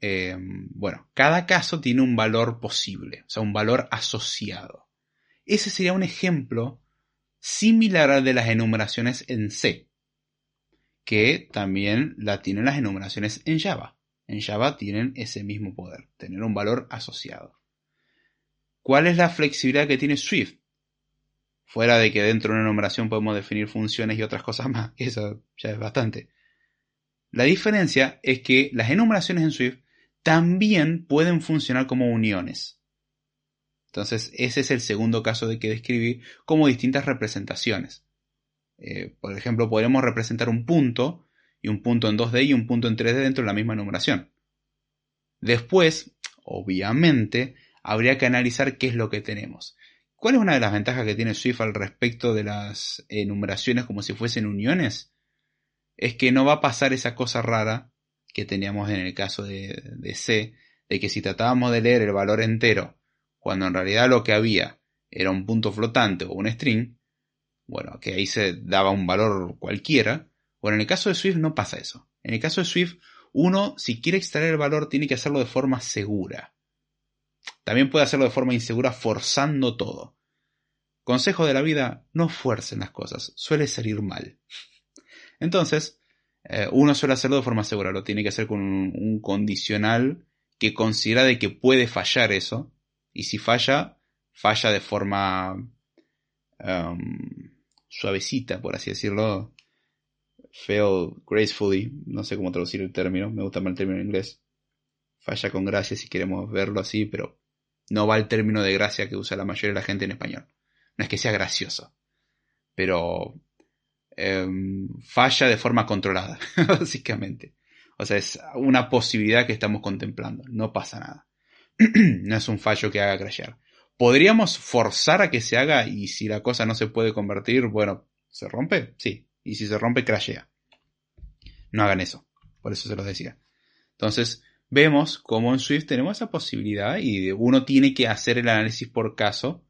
Eh, bueno, cada caso tiene un valor posible, o sea, un valor asociado. Ese sería un ejemplo similar al de las enumeraciones en C, que también la tienen las enumeraciones en Java. En Java tienen ese mismo poder, tener un valor asociado. ¿Cuál es la flexibilidad que tiene Swift? Fuera de que dentro de una enumeración podemos definir funciones y otras cosas más, que eso ya es bastante. La diferencia es que las enumeraciones en Swift también pueden funcionar como uniones. Entonces, ese es el segundo caso de que describí como distintas representaciones. Eh, por ejemplo, podremos representar un punto y un punto en 2D y un punto en 3D dentro de la misma numeración. Después, obviamente, habría que analizar qué es lo que tenemos. ¿Cuál es una de las ventajas que tiene Swift al respecto de las enumeraciones como si fuesen uniones? Es que no va a pasar esa cosa rara que teníamos en el caso de, de C, de que si tratábamos de leer el valor entero, cuando en realidad lo que había era un punto flotante o un string, bueno, que ahí se daba un valor cualquiera, bueno, en el caso de Swift no pasa eso. En el caso de Swift, uno, si quiere extraer el valor, tiene que hacerlo de forma segura. También puede hacerlo de forma insegura forzando todo. Consejo de la vida, no fuercen las cosas, suele salir mal. Entonces, eh, uno suele hacerlo de forma segura, lo tiene que hacer con un, condicional que considera de que puede fallar eso, y si falla, falla de forma um, suavecita, por así decirlo, fail gracefully, no sé cómo traducir el término, me gusta más el término en inglés. Falla con gracia si queremos verlo así, pero no va el término de gracia que usa la mayoría de la gente en español. No es que sea gracioso, pero em, falla de forma controlada, básicamente. O sea, es una posibilidad que estamos contemplando, no pasa nada. no es un fallo que haga crashear. ¿Podríamos forzar a que se haga y si la cosa no se puede convertir, bueno, ¿se rompe? Sí, y si se rompe, crashea. No hagan eso. Por eso se los decía. Entonces, vemos cómo en Swift tenemos esa posibilidad y uno tiene que hacer el análisis por caso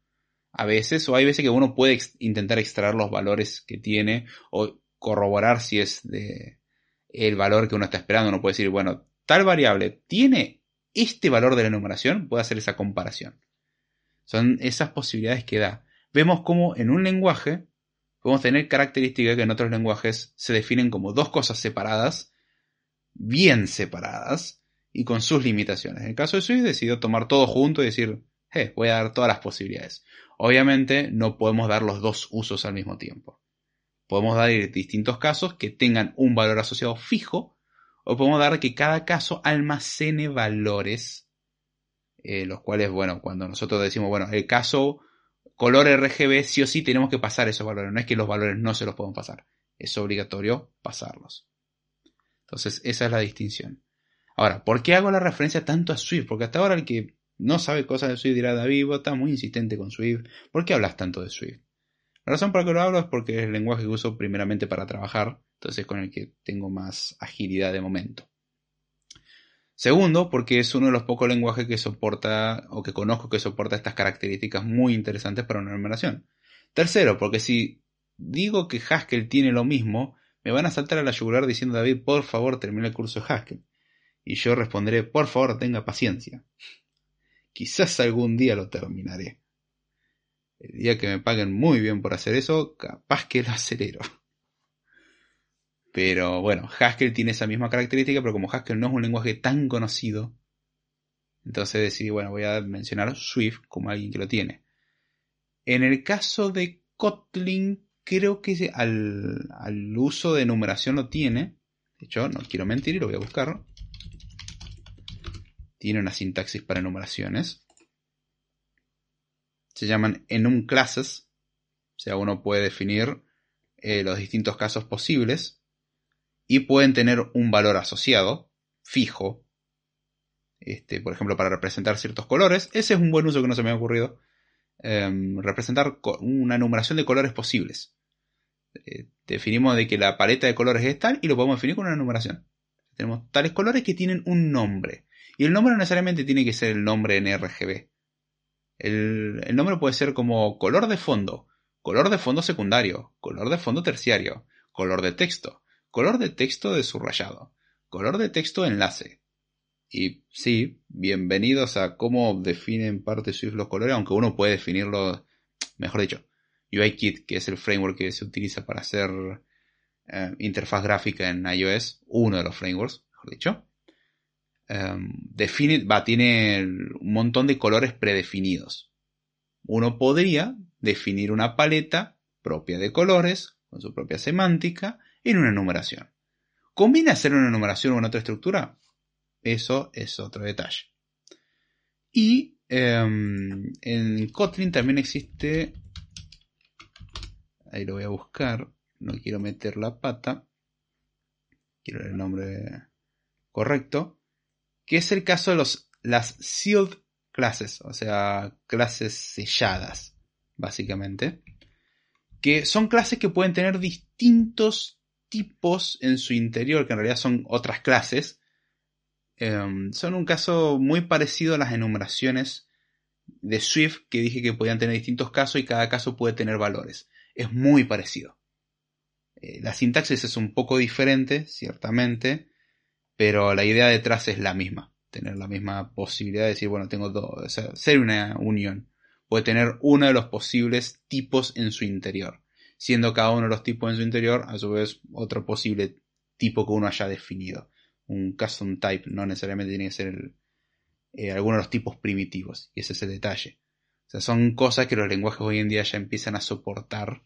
a veces, o hay veces que uno puede intentar extraer los valores que tiene o corroborar si es el valor que uno está esperando. Uno puede decir, bueno, tal variable tiene este valor de la enumeración, puede hacer esa comparación. Son esas posibilidades que da. Vemos cómo en un lenguaje podemos tener características que en otros lenguajes se definen como dos cosas separadas, bien separadas, y con sus limitaciones. En el caso de Swift decidió tomar todo junto y decir, eh, voy a dar todas las posibilidades. Obviamente no podemos dar los dos usos al mismo tiempo. Podemos dar distintos casos que tengan un valor asociado fijo, o podemos dar que cada caso almacene valores, eh, los cuales, bueno, cuando nosotros decimos, bueno, el caso color RGB sí o sí tenemos que pasar esos valores. No es que los valores no se los podemos pasar. Es obligatorio pasarlos. Entonces, esa es la distinción. Ahora, ¿por qué hago la referencia tanto a Swift? Porque hasta ahora el que no sabe cosas de Swift dirá, David, vos estás muy insistente con Swift. ¿Por qué hablas tanto de Swift? La razón por la que lo hablo es porque es el lenguaje que uso primeramente para trabajar, entonces con el que tengo más agilidad de momento. Segundo, porque es uno de los pocos lenguajes que soporta o que conozco que soporta estas características muy interesantes para una numeración. Tercero, porque si digo que Haskell tiene lo mismo, me van a saltar a la yugular diciendo David, por favor, termine el curso de Haskell. Y yo responderé, por favor, tenga paciencia. Quizás algún día lo terminaré. El día que me paguen muy bien por hacer eso, capaz que lo acelero. Pero bueno, Haskell tiene esa misma característica, pero como Haskell no es un lenguaje tan conocido, entonces decidí, bueno, voy a mencionar Swift como alguien que lo tiene. En el caso de Kotlin, creo que al, uso de numeración lo tiene. De hecho, no quiero mentir y lo voy a buscar. Tiene una sintaxis para enumeraciones. Se llaman enum classes. O sea, uno puede definir eh, los distintos casos posibles y pueden tener un valor asociado, fijo, este, por ejemplo, para representar ciertos colores. Ese es un buen uso que no se me ha ocurrido. Em, representar una numeración de colores posibles. Eh, definimos de que la paleta de colores es tal y lo podemos definir con una numeración. Tenemos tales colores que tienen un nombre. Y el nombre no necesariamente tiene que ser el nombre en RGB. El, nombre puede ser como color de fondo, color de fondo secundario, color de fondo terciario, color de texto. Color de texto de subrayado, color de texto enlace. Y sí, bienvenidos a cómo definen parte Swift los colores, aunque uno puede definirlo, mejor dicho, UIKit, que es el framework que se utiliza para hacer eh, interfaz gráfica en iOS, uno de los frameworks, mejor dicho, em, define, tiene un montón de colores predefinidos. Uno podría definir una paleta propia de colores, con su propia semántica, en una numeración. ¿Conviene hacer una numeración o en otra estructura? Eso es otro detalle. Y em, en Kotlin también existe, ahí lo voy a buscar, no quiero meter la pata, quiero el nombre correcto, que es el caso de los, las sealed clases, o sea, clases selladas, básicamente, que son clases que pueden tener distintos tipos en su interior, que en realidad son otras clases, em, son un caso muy parecido a las enumeraciones de Swift que dije que podían tener distintos casos y cada caso puede tener valores. Es muy parecido. Eh, la sintaxis es un poco diferente, ciertamente, pero la idea detrás es la misma. Tener la misma posibilidad de decir, bueno, tengo dos, o sea, ser una unión. Puede tener uno de los posibles tipos en su interior. Siendo cada uno de los tipos en su interior, a su vez, otro posible tipo que uno haya definido. Un custom type no necesariamente tiene que ser el, eh, algunos de los tipos primitivos. Y ese es el detalle. O sea, son cosas que los lenguajes hoy en día ya empiezan a soportar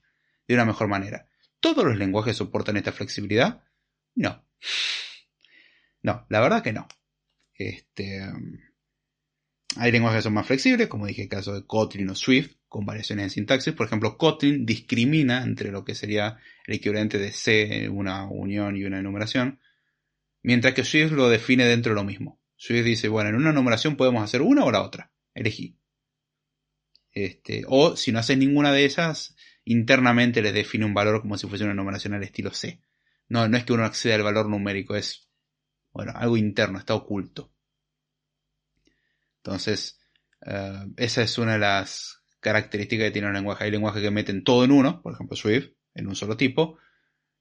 de una mejor manera. ¿Todos los lenguajes soportan esta flexibilidad? No. No, la verdad que no. Este, hay lenguajes que son más flexibles, como dije el caso de Kotlin o Swift, con variaciones en sintaxis. Por ejemplo, Kotlin discrimina entre lo que sería el equivalente de C, una unión y una enumeración, mientras que Swift lo define dentro de lo mismo. Swift dice, bueno, en una numeración podemos hacer una o la otra. Elegí. Este, o si no haces ninguna de esas, internamente les define un valor como si fuese una numeración al estilo C. No, no es que uno acceda al valor numérico, es bueno, algo interno, está oculto. Entonces, eh, esa es una de las características que tiene un lenguaje. Hay lenguajes que meten todo en uno, por ejemplo Swift, en un solo tipo,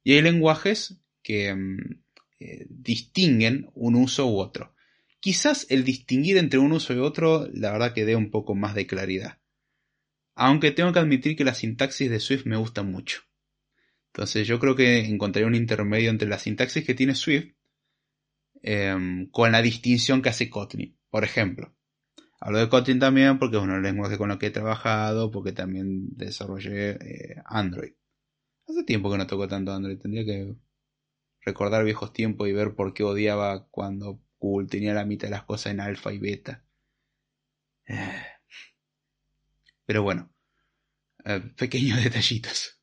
y hay lenguajes que mm, eh, distinguen un uso u otro. Quizás el distinguir entre un uso y otro, la verdad que dé un poco más de claridad. Aunque tengo que admitir que la sintaxis de Swift me gusta mucho. Entonces yo creo que encontraré un intermedio entre la sintaxis que tiene Swift em, con la distinción que hace Kotlin. Por ejemplo, hablo de Kotlin también porque es uno de los lenguajes con los que he trabajado, porque también desarrollé eh, Android. Hace tiempo que no toco tanto Android, tendría que recordar viejos tiempos y ver por qué odiaba cuando Google tenía la mitad de las cosas en alfa y beta. Pero bueno, eh, pequeños detallitos.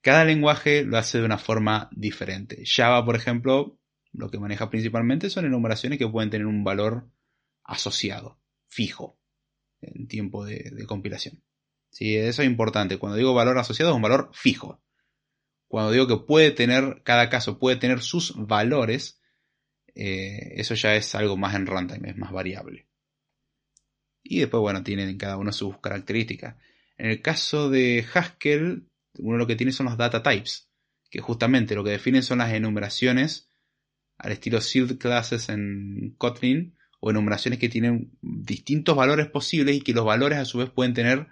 Cada lenguaje lo hace de una forma diferente. Java, por ejemplo, lo que maneja principalmente son enumeraciones que pueden tener un valor asociado, fijo, en tiempo de, compilación. Sí, eso es importante. Cuando digo valor asociado es un valor fijo. Cuando digo que puede tener, cada caso puede tener sus valores, eh, eso ya es algo más en runtime, es más variable. Y después, bueno, tienen cada uno sus características. En el caso de Haskell, uno lo que tiene son los data types, que justamente lo que definen son las enumeraciones al estilo sealed classes en Kotlin, o enumeraciones que tienen distintos valores posibles y que los valores a su vez pueden tener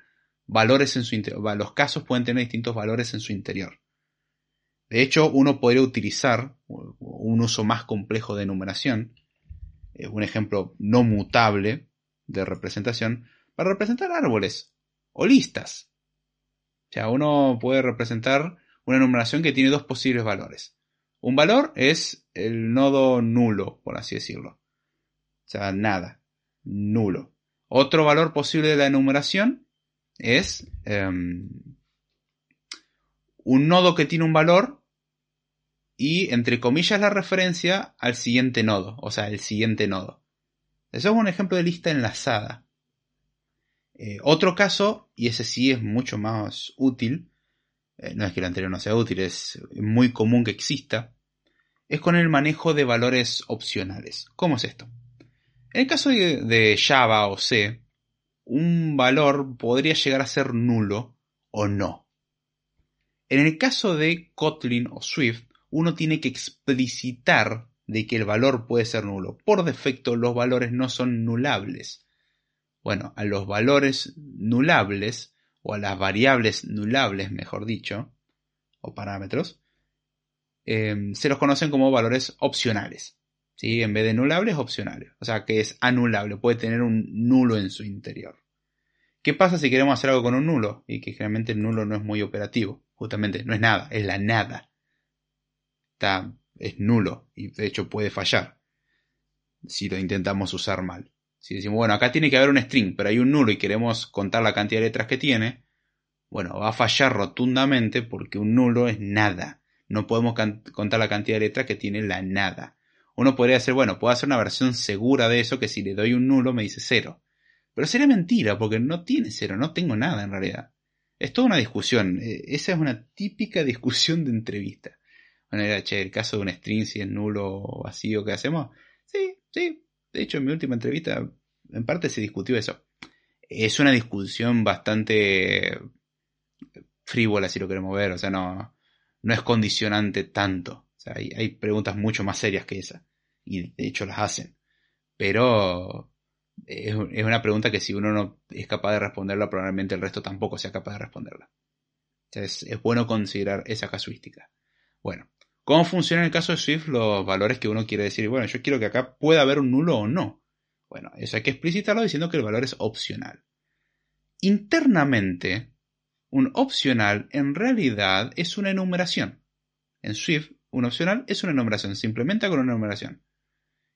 valores en su interior. Los casos pueden tener distintos valores en su interior. De hecho, uno podría utilizar un uso más complejo de enumeración, eh, un ejemplo no mutable de representación, para representar árboles o listas. O sea, uno puede representar una enumeración que tiene dos posibles valores. Un valor es el nodo nulo, por así decirlo. O sea, nada, nulo. Otro valor posible de la enumeración es em, un nodo que tiene un valor y entre comillas la referencia al siguiente nodo, o sea, el siguiente nodo. Eso es un ejemplo de lista enlazada. Eh, otro caso, y ese sí es mucho más útil, eh, no es que el anterior no sea útil, es muy común que exista, es con el manejo de valores opcionales. ¿Cómo es esto? En el caso de Java o C, un valor podría llegar a ser nulo o no. En el caso de Kotlin o Swift, uno tiene que explicitar de que el valor puede ser nulo. Por defecto los valores no son nulables. Bueno, a los valores nulables, o a las variables nulables, mejor dicho, o parámetros, em, se los conocen como valores opcionales. ¿sí? En vez de nulables, opcionales. O sea, que es anulable, puede tener un nulo en su interior. ¿Qué pasa si queremos hacer algo con un nulo? Y que generalmente el nulo no es muy operativo. Justamente, no es nada, es la nada es nulo y de hecho puede fallar si lo intentamos usar mal. Si decimos, bueno, acá tiene que haber un string, pero hay un nulo y queremos contar la cantidad de letras que tiene, Bueno, va a fallar rotundamente porque un nulo es nada. No podemos contar la cantidad de letras que tiene la nada. Uno podría decir, bueno, puedo hacer una versión segura de eso que si le doy un nulo me dice cero. Pero sería mentira porque no tiene cero, no tengo nada en realidad. Es toda una discusión. Eh, esa es una típica discusión de entrevista. Bueno, el caso de un string, si es nulo o vacío, ¿qué hacemos? Sí, sí. De hecho, en mi última entrevista, en parte se discutió eso. Es una discusión bastante frívola, si lo queremos ver. O sea, no, no es condicionante tanto. O sea, hay, preguntas mucho más serias que esa. Y de hecho las hacen. Pero es, una pregunta que si uno no es capaz de responderla, probablemente el resto tampoco sea capaz de responderla. es, es, bueno considerar esa casuística. Bueno, ¿cómo funciona en el caso de Swift los valores que uno quiere decir? Bueno, yo quiero que acá pueda haber un nulo o no. Bueno, eso hay que explicitarlo diciendo que el valor es opcional. Internamente, un opcional en realidad es una enumeración. En Swift, un opcional es una enumeración, se implementa con una enumeración.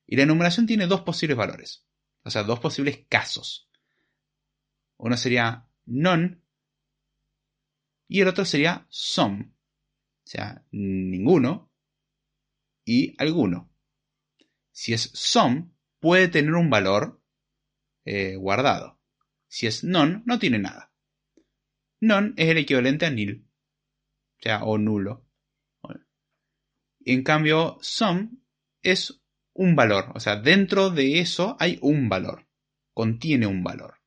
Y la enumeración tiene dos posibles valores. O sea, dos posibles casos. Uno sería none y el otro sería some. O sea, ninguno y alguno. Si es some, puede tener un valor eh, guardado. Si es none, no tiene nada. None es el equivalente a nil. O sea, o nulo. En cambio, some es un valor. O sea, dentro de eso hay un valor. Contiene un valor.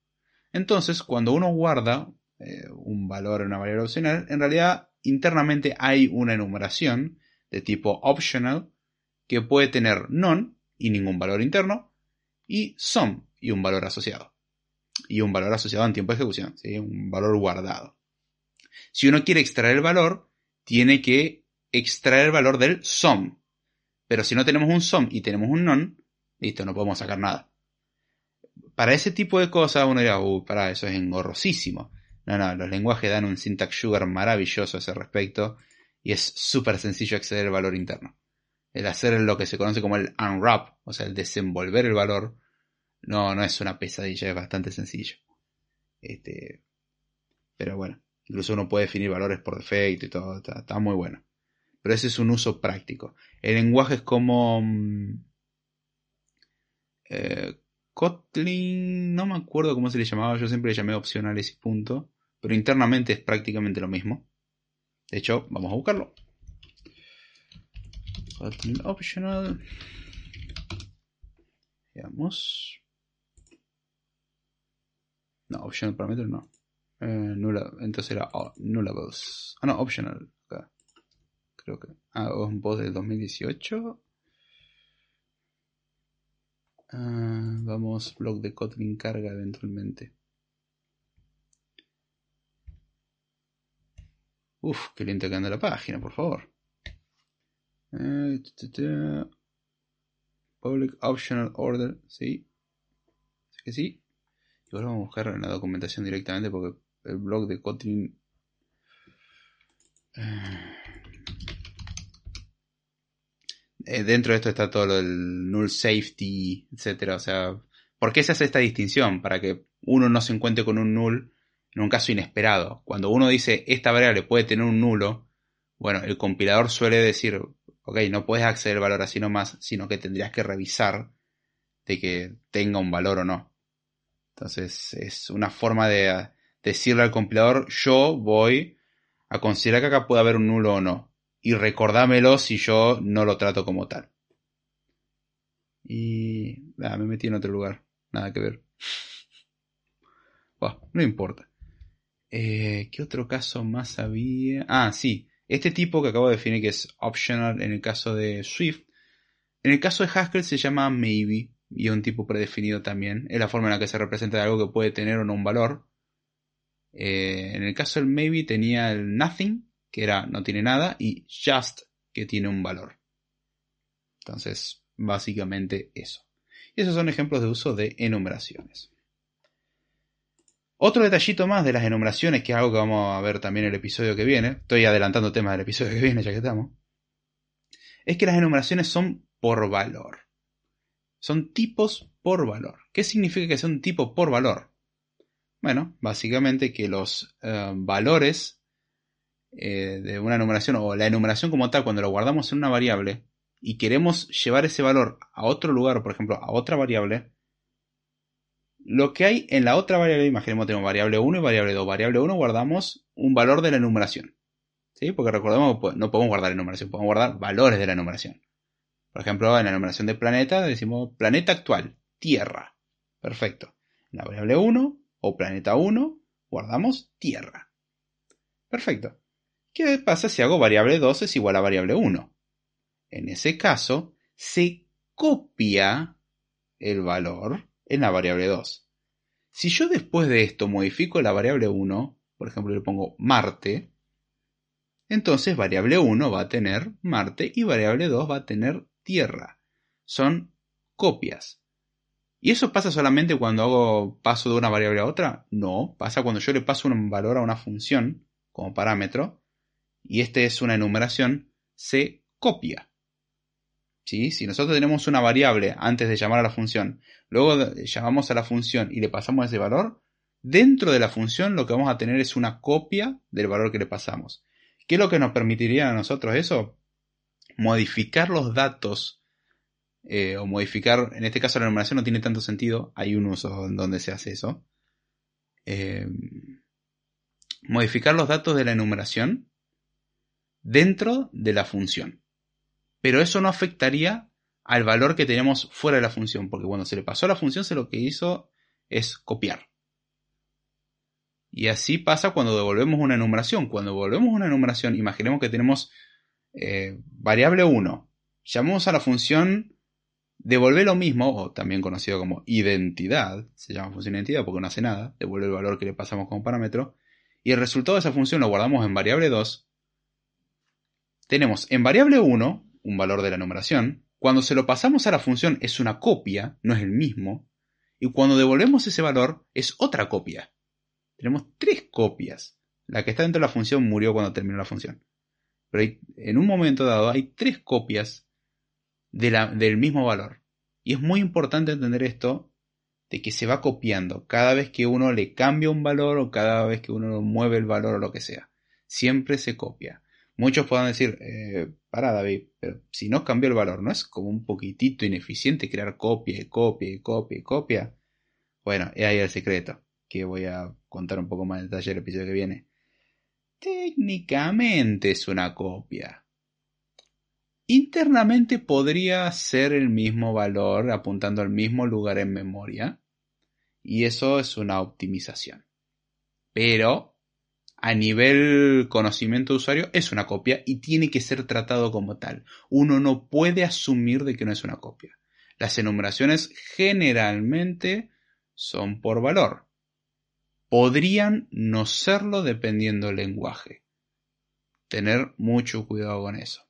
Entonces, cuando uno guarda eh, un valor en una variable opcional, en realidad internamente hay una enumeración de tipo optional que puede tener none y ningún valor interno y some y un valor asociado. Y un valor asociado en tiempo de ejecución, un valor guardado. Si uno quiere extraer el valor, tiene que extraer el valor del some, pero si no tenemos un SOM y tenemos un non, listo, no podemos sacar nada. Para ese tipo de cosas uno dirá, uy, para eso es engorrosísimo. No, no, los lenguajes dan un syntax sugar maravilloso a ese respecto y es súper sencillo acceder al valor interno. El hacer lo que se conoce como el unwrap, o sea, el desenvolver el valor, no, no es una pesadilla, es bastante sencillo. Este, pero bueno, incluso uno puede definir valores por defecto y todo, está muy bueno pero ese es un uso práctico. El lenguaje es como... Mm, eh, Kotlin, no me acuerdo cómo se le llamaba, yo siempre le llamé opcionales y punto, pero internamente es prácticamente lo mismo. De hecho, vamos a buscarlo. Kotlin optional. Veamos. No, optional parameter no. Eh, entonces era oh, nullables. Ah, no, optional creo que. Ah, un post del 2018. Ah, vamos, blog de Kotlin carga eventualmente. Uf, qué lento que anda la página, por favor. Eh, Public Optional Order, sí. Así que sí. Y ahora vamos a buscar en la documentación directamente porque el blog de Kotlin. Eh, eh, dentro de esto está todo lo del null safety, etcétera. O sea, ¿por qué se hace esta distinción? Para que uno no se encuentre con un null en un caso inesperado. Cuando uno dice esta variable puede tener un nulo, bueno, el compilador suele decir, ok, no puedes acceder al valor así nomás, sino que tendrías que revisar de que tenga un valor o no. Entonces es una forma de decirle al compilador, yo voy a considerar que acá puede haber un nulo o no y recordámelo si yo no lo trato como tal. Y me metí en otro lugar, nada que ver. no importa. Eh, ¿Qué otro caso más había? Ah, sí. Este tipo que acabo de definir que es optional en el caso de Swift. En el caso de Haskell se llama maybe y es un tipo predefinido también. Es la forma en la que se representa algo que puede tener o no un valor. Eh, en el caso del maybe tenía el nothing que era no tiene nada, y just, que tiene un valor. Entonces, básicamente eso. Y esos son ejemplos de uso de enumeraciones. Otro detallito más de las enumeraciones, que es algo que vamos a ver también en el episodio que viene, estoy adelantando temas del episodio que viene ya que estamos, es que las enumeraciones son por valor. Son tipos por valor. ¿Qué significa que sea un tipo por valor? Bueno, básicamente que los eh, valores eh, de una enumeración o la enumeración como tal, cuando lo guardamos en una variable y queremos llevar ese valor a otro lugar, por ejemplo, a otra variable, lo que hay en la otra variable, imaginemos que tenemos variable 1 y variable 2. Variable 1 guardamos un valor de la enumeración. ¿Sí? Porque recordemos que no podemos guardar enumeración, podemos guardar valores de la enumeración. Por ejemplo, en la enumeración de planeta decimos planeta actual, Tierra. Perfecto. En la variable 1 o planeta 1 guardamos Tierra. Perfecto. ¿Qué pasa si hago variable 2 es igual a variable 1? En ese caso, se copia el valor en la variable 2. Si yo después de esto modifico la variable 1, por ejemplo le pongo Marte, entonces variable 1 va a tener Marte y variable 2 va a tener Tierra. Son copias. ¿Y eso pasa solamente cuando hago paso de una variable a otra? No, pasa cuando yo le paso un valor a una función como parámetro y esta es una enumeración, se copia. ¿Sí? Si nosotros tenemos una variable antes de llamar a la función, luego llamamos a la función y le pasamos ese valor, dentro de la función lo que vamos a tener es una copia del valor que le pasamos. ¿Qué es lo que nos permitiría a nosotros eso? Modificar los datos eh, o modificar, en este caso la enumeración no tiene tanto sentido, hay un uso en donde se hace eso. Eh, modificar los datos de la enumeración dentro de la función. Pero eso no afectaría al valor que tenemos fuera de la función, porque cuando se le pasó a la función, se lo que hizo es copiar. Y así pasa cuando devolvemos una enumeración. Cuando devolvemos una enumeración, imaginemos que tenemos eh, variable 1. Llamamos a la función devolver lo mismo, o también conocido como identidad, se llama función identidad porque no hace nada, devuelve el valor que le pasamos como parámetro, y el resultado de esa función lo guardamos en variable 2, tenemos en variable 1 un valor de la numeración, cuando se lo pasamos a la función es una copia, no es el mismo, y cuando devolvemos ese valor es otra copia. Tenemos tres copias. La que está dentro de la función murió cuando terminó la función. Pero en un momento dado hay tres copias del mismo valor. Y es muy importante entender esto de que se va copiando cada vez que uno le cambia un valor o cada vez que uno mueve el valor o lo que sea. Siempre se copia. Muchos puedan decir, eh, para David, pero si no cambió el valor, ¿no es como un poquitito ineficiente crear copia y copia y copia y copia? Bueno, es ahí el secreto, que voy a contar un poco más en detalle el episodio que viene. Técnicamente es una copia. Internamente podría ser el mismo valor apuntando al mismo lugar en memoria. Y eso es una optimización. Pero a nivel conocimiento de usuario es una copia y tiene que ser tratado como tal. Uno no puede asumir de que no es una copia. Las enumeraciones generalmente son por valor. Podrían no serlo dependiendo del lenguaje. Tener mucho cuidado con eso.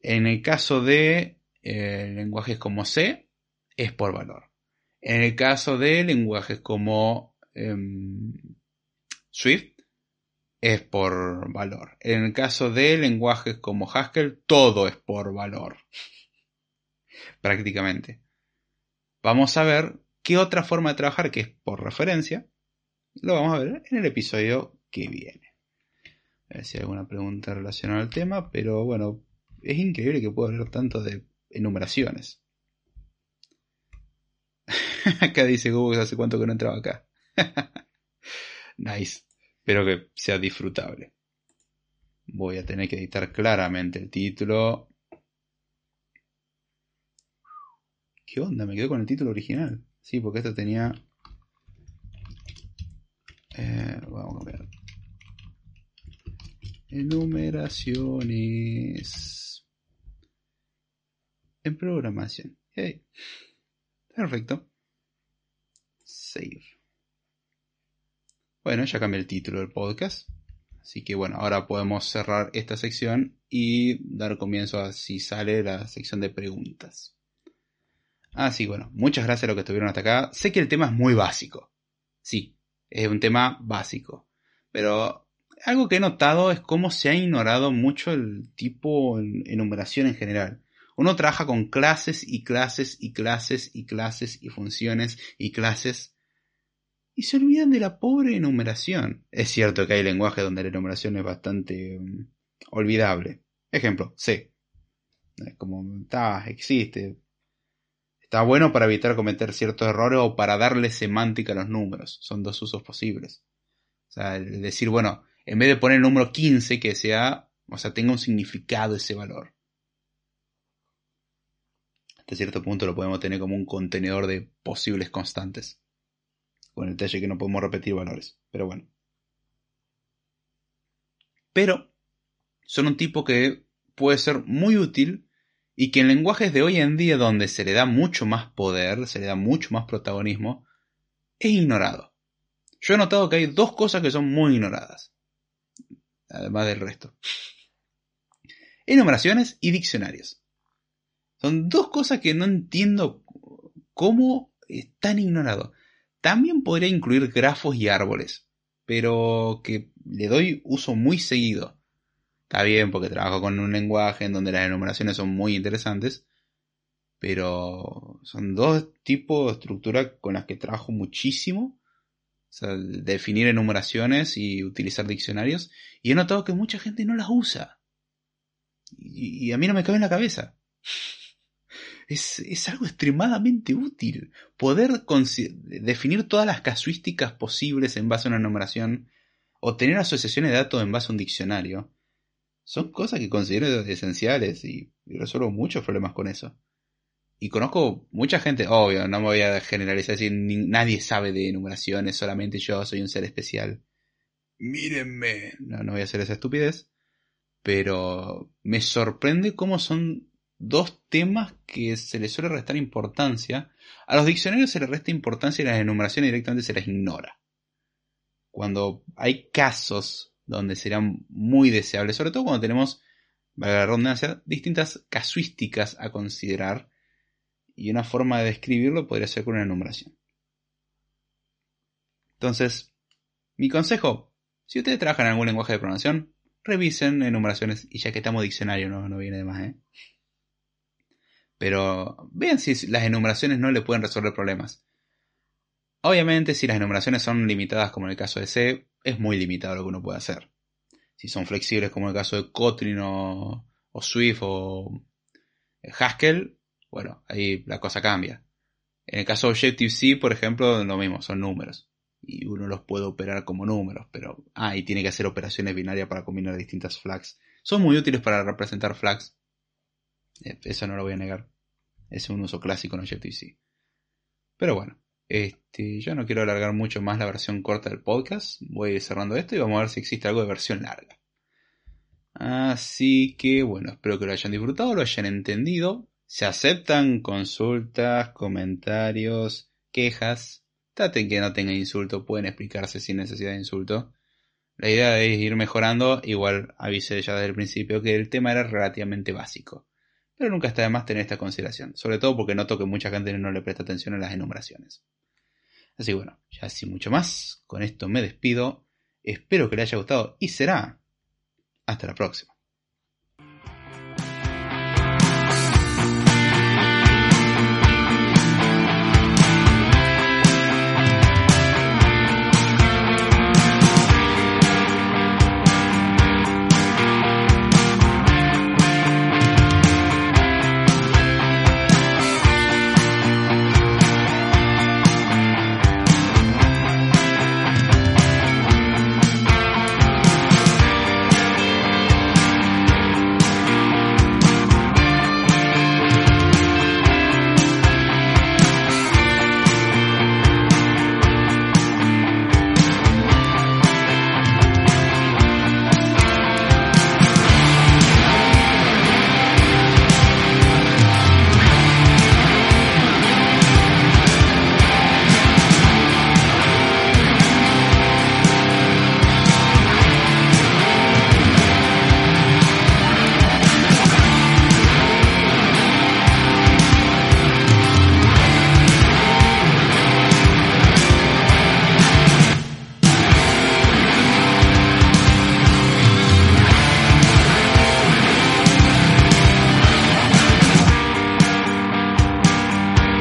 En el caso de eh, lenguajes como C, es por valor. En el caso de lenguajes como em, Swift, es por valor. En el caso de lenguajes como Haskell, todo es por valor. Prácticamente. Vamos a ver qué otra forma de trabajar que es por referencia. Lo vamos a ver en el episodio que viene. A ver si hay alguna pregunta relacionada al tema, pero bueno, es increíble que pueda hablar tanto de enumeraciones. acá dice Google hace cuánto que no entraba acá. nice. Espero que sea disfrutable. Voy a tener que editar claramente el título. ¿Qué onda? Me quedo con el título original. Sí, porque esto tenía... Eh, vamos a cambiar. Enumeraciones en programación. Perfecto. Save. Bueno, ya cambié el título del podcast. Así que bueno, ahora podemos cerrar esta sección y dar comienzo a si sale la sección de preguntas. Así ah, bueno, muchas gracias a los que estuvieron hasta acá. Sé que el tema es muy básico. Sí, es un tema básico. Pero algo que he notado es cómo se ha ignorado mucho el tipo enumeración en general. Uno trabaja con clases y clases y clases y clases y funciones y clases. Y se olvidan de la pobre enumeración. Es cierto que hay lenguajes donde la enumeración es bastante um, olvidable. Ejemplo, C. Como está, existe. Está bueno para evitar cometer ciertos errores o para darle semántica a los números. Son dos usos posibles. O sea, decir, bueno, en vez de poner el número 15, que sea, o sea, tenga un significado ese valor. Hasta cierto punto lo podemos tener como un contenedor de posibles constantes con el detalle que no podemos repetir valores. Pero bueno. Pero son un tipo que puede ser muy útil y que en lenguajes de hoy en día donde se le da mucho más poder, se le da mucho más protagonismo, es ignorado. Yo he notado que hay dos cosas que son muy ignoradas, además del resto. Enumeraciones y diccionarios. Son dos cosas que no entiendo cómo están ignorados. También podría incluir grafos y árboles, pero que le doy uso muy seguido. Está bien porque trabajo con un lenguaje en donde las enumeraciones son muy interesantes, pero son dos tipos de estructura con las que trabajo muchísimo. Definir enumeraciones y utilizar diccionarios. Y he notado que mucha gente no las usa. Y a mí no me cabe en la cabeza es, algo extremadamente útil. Poder definir todas las casuísticas posibles en base a una numeración o tener asociaciones de datos en base a un diccionario son cosas que considero esenciales y, resuelvo muchos problemas con eso. Y conozco mucha gente, obvio, no me voy a generalizar, decir nadie sabe de enumeraciones, solamente yo soy un ser especial. Mírenme. No, no voy a hacer esa estupidez. Pero me sorprende cómo son dos temas que se les suele restar importancia. A los diccionarios se les resta importancia y las enumeraciones directamente se les ignora. Cuando hay casos donde serán muy deseables, sobre todo cuando tenemos, valga la redundancia, distintas casuísticas a considerar, y una forma de describirlo podría ser con una enumeración. Entonces, mi consejo, si ustedes trabajan en algún lenguaje de programación, revisen enumeraciones y ya que estamos diccionario no, no viene de más, ¿eh? Pero vean si las enumeraciones no le pueden resolver problemas. Obviamente, si las enumeraciones son limitadas, como en el caso de C, es muy limitado lo que uno puede hacer. Si son flexibles, como en el caso de Kotlin o, Swift o Haskell, bueno, ahí la cosa cambia. En el caso de Objective-C, por ejemplo, lo mismo, son números. Y uno los puede operar como números, pero... Ah, y tiene que hacer operaciones binarias para combinar distintas flags. Son muy útiles para representar flags, eh, eso no lo voy a negar. Es un uso clásico en Objective-C. Pero bueno, este, yo no quiero alargar mucho más la versión corta del podcast. Voy cerrando esto y vamos a ver si existe algo de versión larga. Así que bueno, espero que lo hayan disfrutado, lo hayan entendido. Se aceptan consultas, comentarios, quejas. Traten que no tenga insulto, pueden explicarse sin necesidad de insulto. La idea es ir mejorando, igual avisé ya desde el principio que el tema era relativamente básico pero nunca está de más tener esta consideración, sobre todo porque noto que mucha gente no le presta atención a las enumeraciones. Así bueno, ya sin mucho más, con esto me despido, espero que le haya gustado y será hasta la próxima.